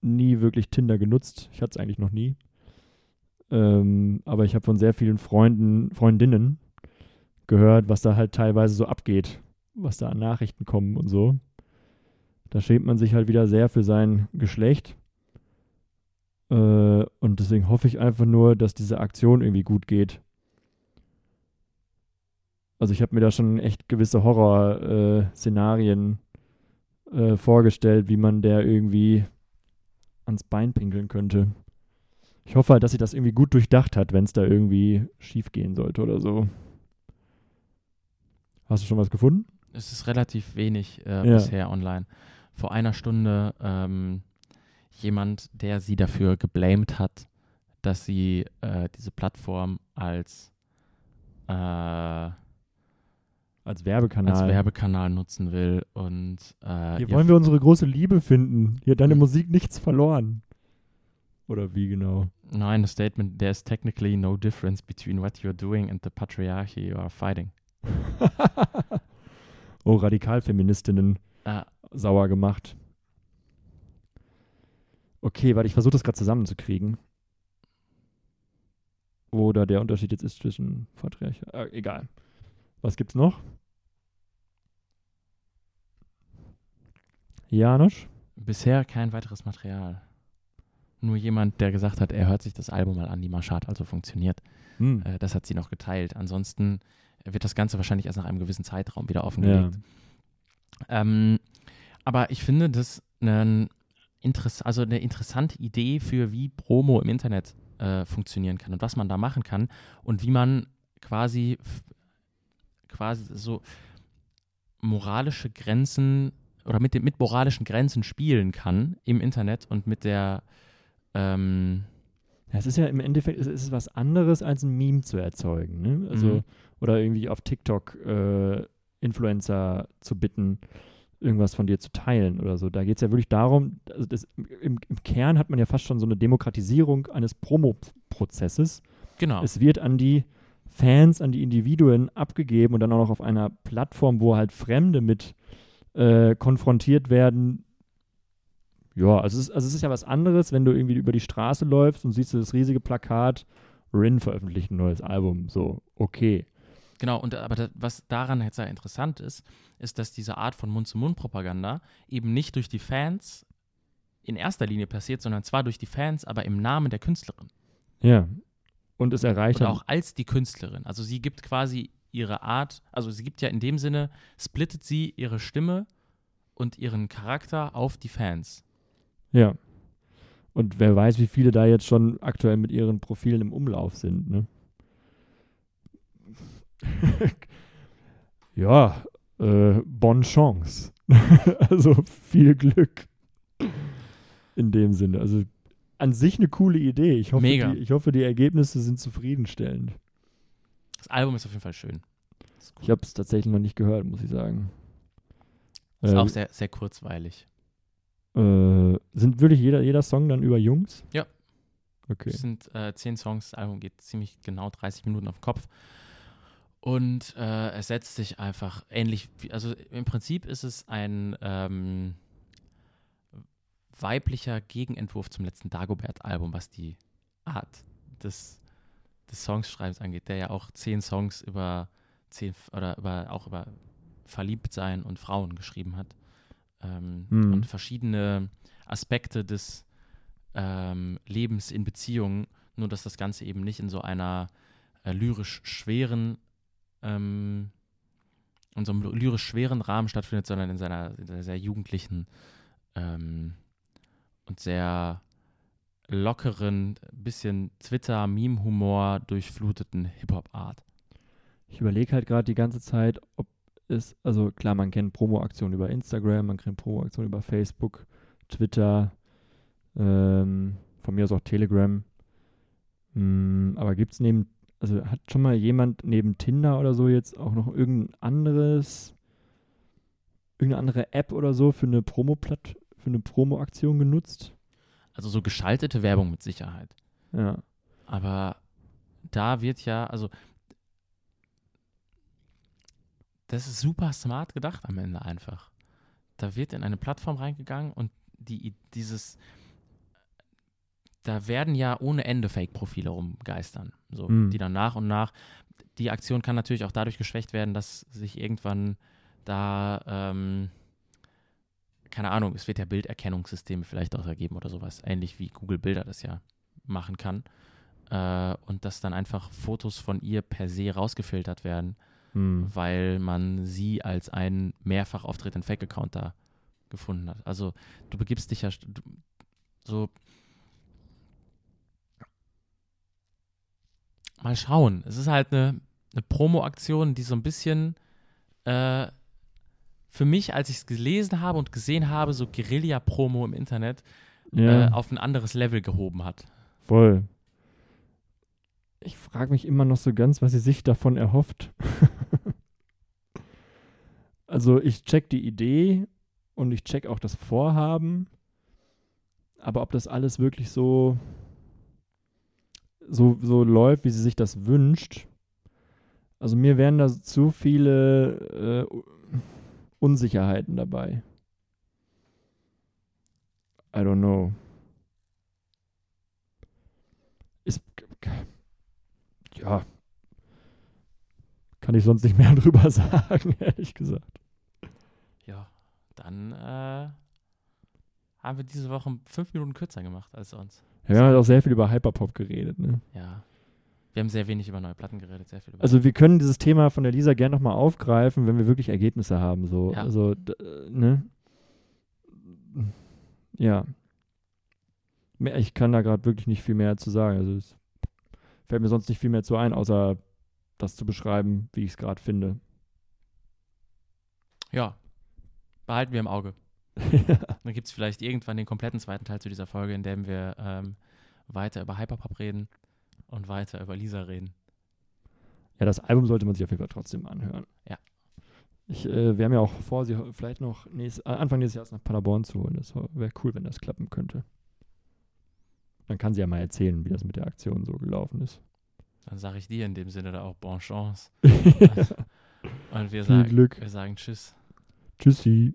nie wirklich Tinder genutzt. Ich hatte es eigentlich noch nie. Ähm, aber ich habe von sehr vielen Freunden, Freundinnen gehört, was da halt teilweise so abgeht, was da an Nachrichten kommen und so. Da schämt man sich halt wieder sehr für sein Geschlecht. Äh, und deswegen hoffe ich einfach nur, dass diese Aktion irgendwie gut geht. Also ich habe mir da schon echt gewisse Horror-Szenarien äh, äh, vorgestellt, wie man der irgendwie ans Bein pinkeln könnte. Ich hoffe halt, dass sie das irgendwie gut durchdacht hat, wenn es da irgendwie schief gehen sollte oder so. Hast du schon was gefunden? Es ist relativ wenig äh, ja. bisher online vor einer Stunde ähm, jemand, der sie dafür geblamed hat, dass sie äh, diese Plattform als äh, als Werbekanal. als Werbekanal nutzen will und äh, hier wollen wir unsere große Liebe finden. Hier hat deine hm. Musik nichts verloren. Oder wie genau? Nein, das Statement, there's technically no difference between what you're doing and the patriarchy you are fighting. oh, Radikalfeministinnen. Ah, sauer gemacht. Okay, warte, ich versuche das gerade zusammenzukriegen. Wo da der Unterschied jetzt ist zwischen Patriarch. Äh, egal. Was gibt's noch? Janusz? Bisher kein weiteres Material. Nur jemand, der gesagt hat, er hört sich das Album mal an, die Marschat also funktioniert. Hm. Äh, das hat sie noch geteilt. Ansonsten wird das Ganze wahrscheinlich erst nach einem gewissen Zeitraum wieder offengelegt. Ja. Ähm, aber ich finde das eine, Interess also eine interessante Idee für, wie Promo im Internet äh, funktionieren kann und was man da machen kann und wie man quasi, quasi so moralische Grenzen oder mit, mit moralischen Grenzen spielen kann im Internet und mit der ähm, es ist ja im Endeffekt es ist was anderes, als ein Meme zu erzeugen. Ne? Also, mhm. Oder irgendwie auf TikTok äh, Influencer zu bitten, irgendwas von dir zu teilen oder so. Da geht es ja wirklich darum, also das, im, im, Kern hat man ja fast schon so eine Demokratisierung eines Promo-Prozesses. Genau. Es wird an die Fans, an die Individuen abgegeben und dann auch noch auf einer Plattform, wo halt Fremde mit äh, konfrontiert werden. Ja, also es, ist, also es ist ja was anderes, wenn du irgendwie über die Straße läufst und siehst du das riesige Plakat, Rin veröffentlicht ein neues Album. So, okay. Genau, und aber das, was daran jetzt sehr interessant ist, ist, dass diese Art von Mund-zu-Mund-Propaganda eben nicht durch die Fans in erster Linie passiert, sondern zwar durch die Fans, aber im Namen der Künstlerin. Ja. Und es erreicht. Oder auch als die Künstlerin. Also sie gibt quasi ihre Art, also sie gibt ja in dem Sinne, splittet sie ihre Stimme und ihren Charakter auf die Fans. Ja. Und wer weiß, wie viele da jetzt schon aktuell mit ihren Profilen im Umlauf sind, ne? ja, äh, bonne chance. also viel Glück. In dem Sinne. Also an sich eine coole Idee. Ich hoffe, Mega. Die, ich hoffe, die Ergebnisse sind zufriedenstellend. Das Album ist auf jeden Fall schön. Ich habe es tatsächlich noch nicht gehört, muss ich sagen. ist Äh, auch sehr, sehr kurzweilig. Äh, sind wirklich jeder, jeder Song dann über Jungs? Ja. Okay. Es sind äh, zehn Songs, das Album geht ziemlich genau 30 Minuten auf den Kopf. Und äh, es setzt sich einfach ähnlich, wie, also im Prinzip ist es ein ähm, weiblicher Gegenentwurf zum letzten Dagobert-Album, was die Art des, des Songschreibens angeht, der ja auch zehn Songs über zehn oder über auch über Verliebtsein und Frauen geschrieben hat. Ähm, Mhm. Und verschiedene Aspekte des ähm, Lebens in Beziehungen, nur dass das Ganze eben nicht in so einer äh, lyrisch schweren ähm, in so einem lyrisch schweren Rahmen stattfindet, sondern in seiner, in seiner sehr jugendlichen ähm, und sehr lockeren, bisschen Twitter-Meme-Humor durchfluteten Hip-Hop-Art. Ich überlege halt gerade die ganze Zeit, ob es, also klar, man kennt Promo-Aktionen über Instagram, man kennt Promo-Aktionen über Facebook, Twitter, ähm, von mir aus auch Telegram. Mm, aber gibt es neben, also hat schon mal jemand neben Tinder oder so jetzt auch noch irgendein anderes, irgendeine andere App oder so für eine Promo-Platt, für eine Promo-Aktion genutzt? Also so geschaltete Werbung mit Sicherheit. Ja. Aber da wird ja, also das ist super smart gedacht am Ende einfach. Da wird in eine Plattform reingegangen und die, dieses, da werden ja ohne Ende Fake-Profile rumgeistern, so, Mhm. die dann nach und nach, die Aktion kann natürlich auch dadurch geschwächt werden, dass sich irgendwann da, ähm, keine Ahnung, es wird ja Bilderkennungssysteme vielleicht auch ergeben oder sowas, ähnlich wie Google Bilder das ja machen kann. Äh, und dass dann einfach Fotos von ihr per se rausgefiltert werden, Hm. weil man sie als einen mehrfach auftretenden Fake-Account da gefunden hat. Also du begibst dich ja du, so mal schauen. Es ist halt eine, eine Promo-Aktion, die so ein bisschen äh, für mich, als ich es gelesen habe und gesehen habe, so Guerilla-Promo im Internet Ja. äh, auf ein anderes Level gehoben hat. Voll. Ich frage mich immer noch so ganz, was sie sich davon erhofft. also ich check die Idee und ich check auch das Vorhaben, aber ob das alles wirklich so so, so läuft, wie sie sich das wünscht. Also mir wären da zu viele äh, Unsicherheiten dabei. I don't know. Ist, ja, kann ich sonst nicht mehr drüber sagen, ehrlich gesagt. Dann äh, haben wir diese Woche fünf Minuten kürzer gemacht als sonst. Ja, wir haben auch sehr viel über Hyperpop geredet, ne? Ja. Wir haben sehr wenig über neue Platten geredet, sehr viel über. Also wir können dieses Thema von der Lisa gerne nochmal aufgreifen, wenn wir wirklich Ergebnisse haben, so. Ja. Also, äh, ne? Ja. Ich kann da gerade wirklich nicht viel mehr zu sagen. Also es fällt mir sonst nicht viel mehr zu ein, außer das zu beschreiben, wie ich es gerade finde. ja. Behalten wir im Auge. Dann gibt es vielleicht irgendwann den kompletten zweiten Teil zu dieser Folge, in dem wir ähm, weiter über Hyperpop reden und weiter über Lisa reden. Ja, das Album sollte man sich auf jeden Fall trotzdem anhören. Ja. Ich, äh, wir haben ja auch vor, sie vielleicht noch nächst, äh, Anfang nächstes Jahres nach Paderborn zu holen. Das wäre cool, wenn das klappen könnte. Dann kann sie ja mal erzählen, wie das mit der Aktion so gelaufen ist. Dann sage ich dir in dem Sinne da auch Bonne Chance. Viel Und wir sagen, Glück. wir sagen Tschüss. Tschüssi.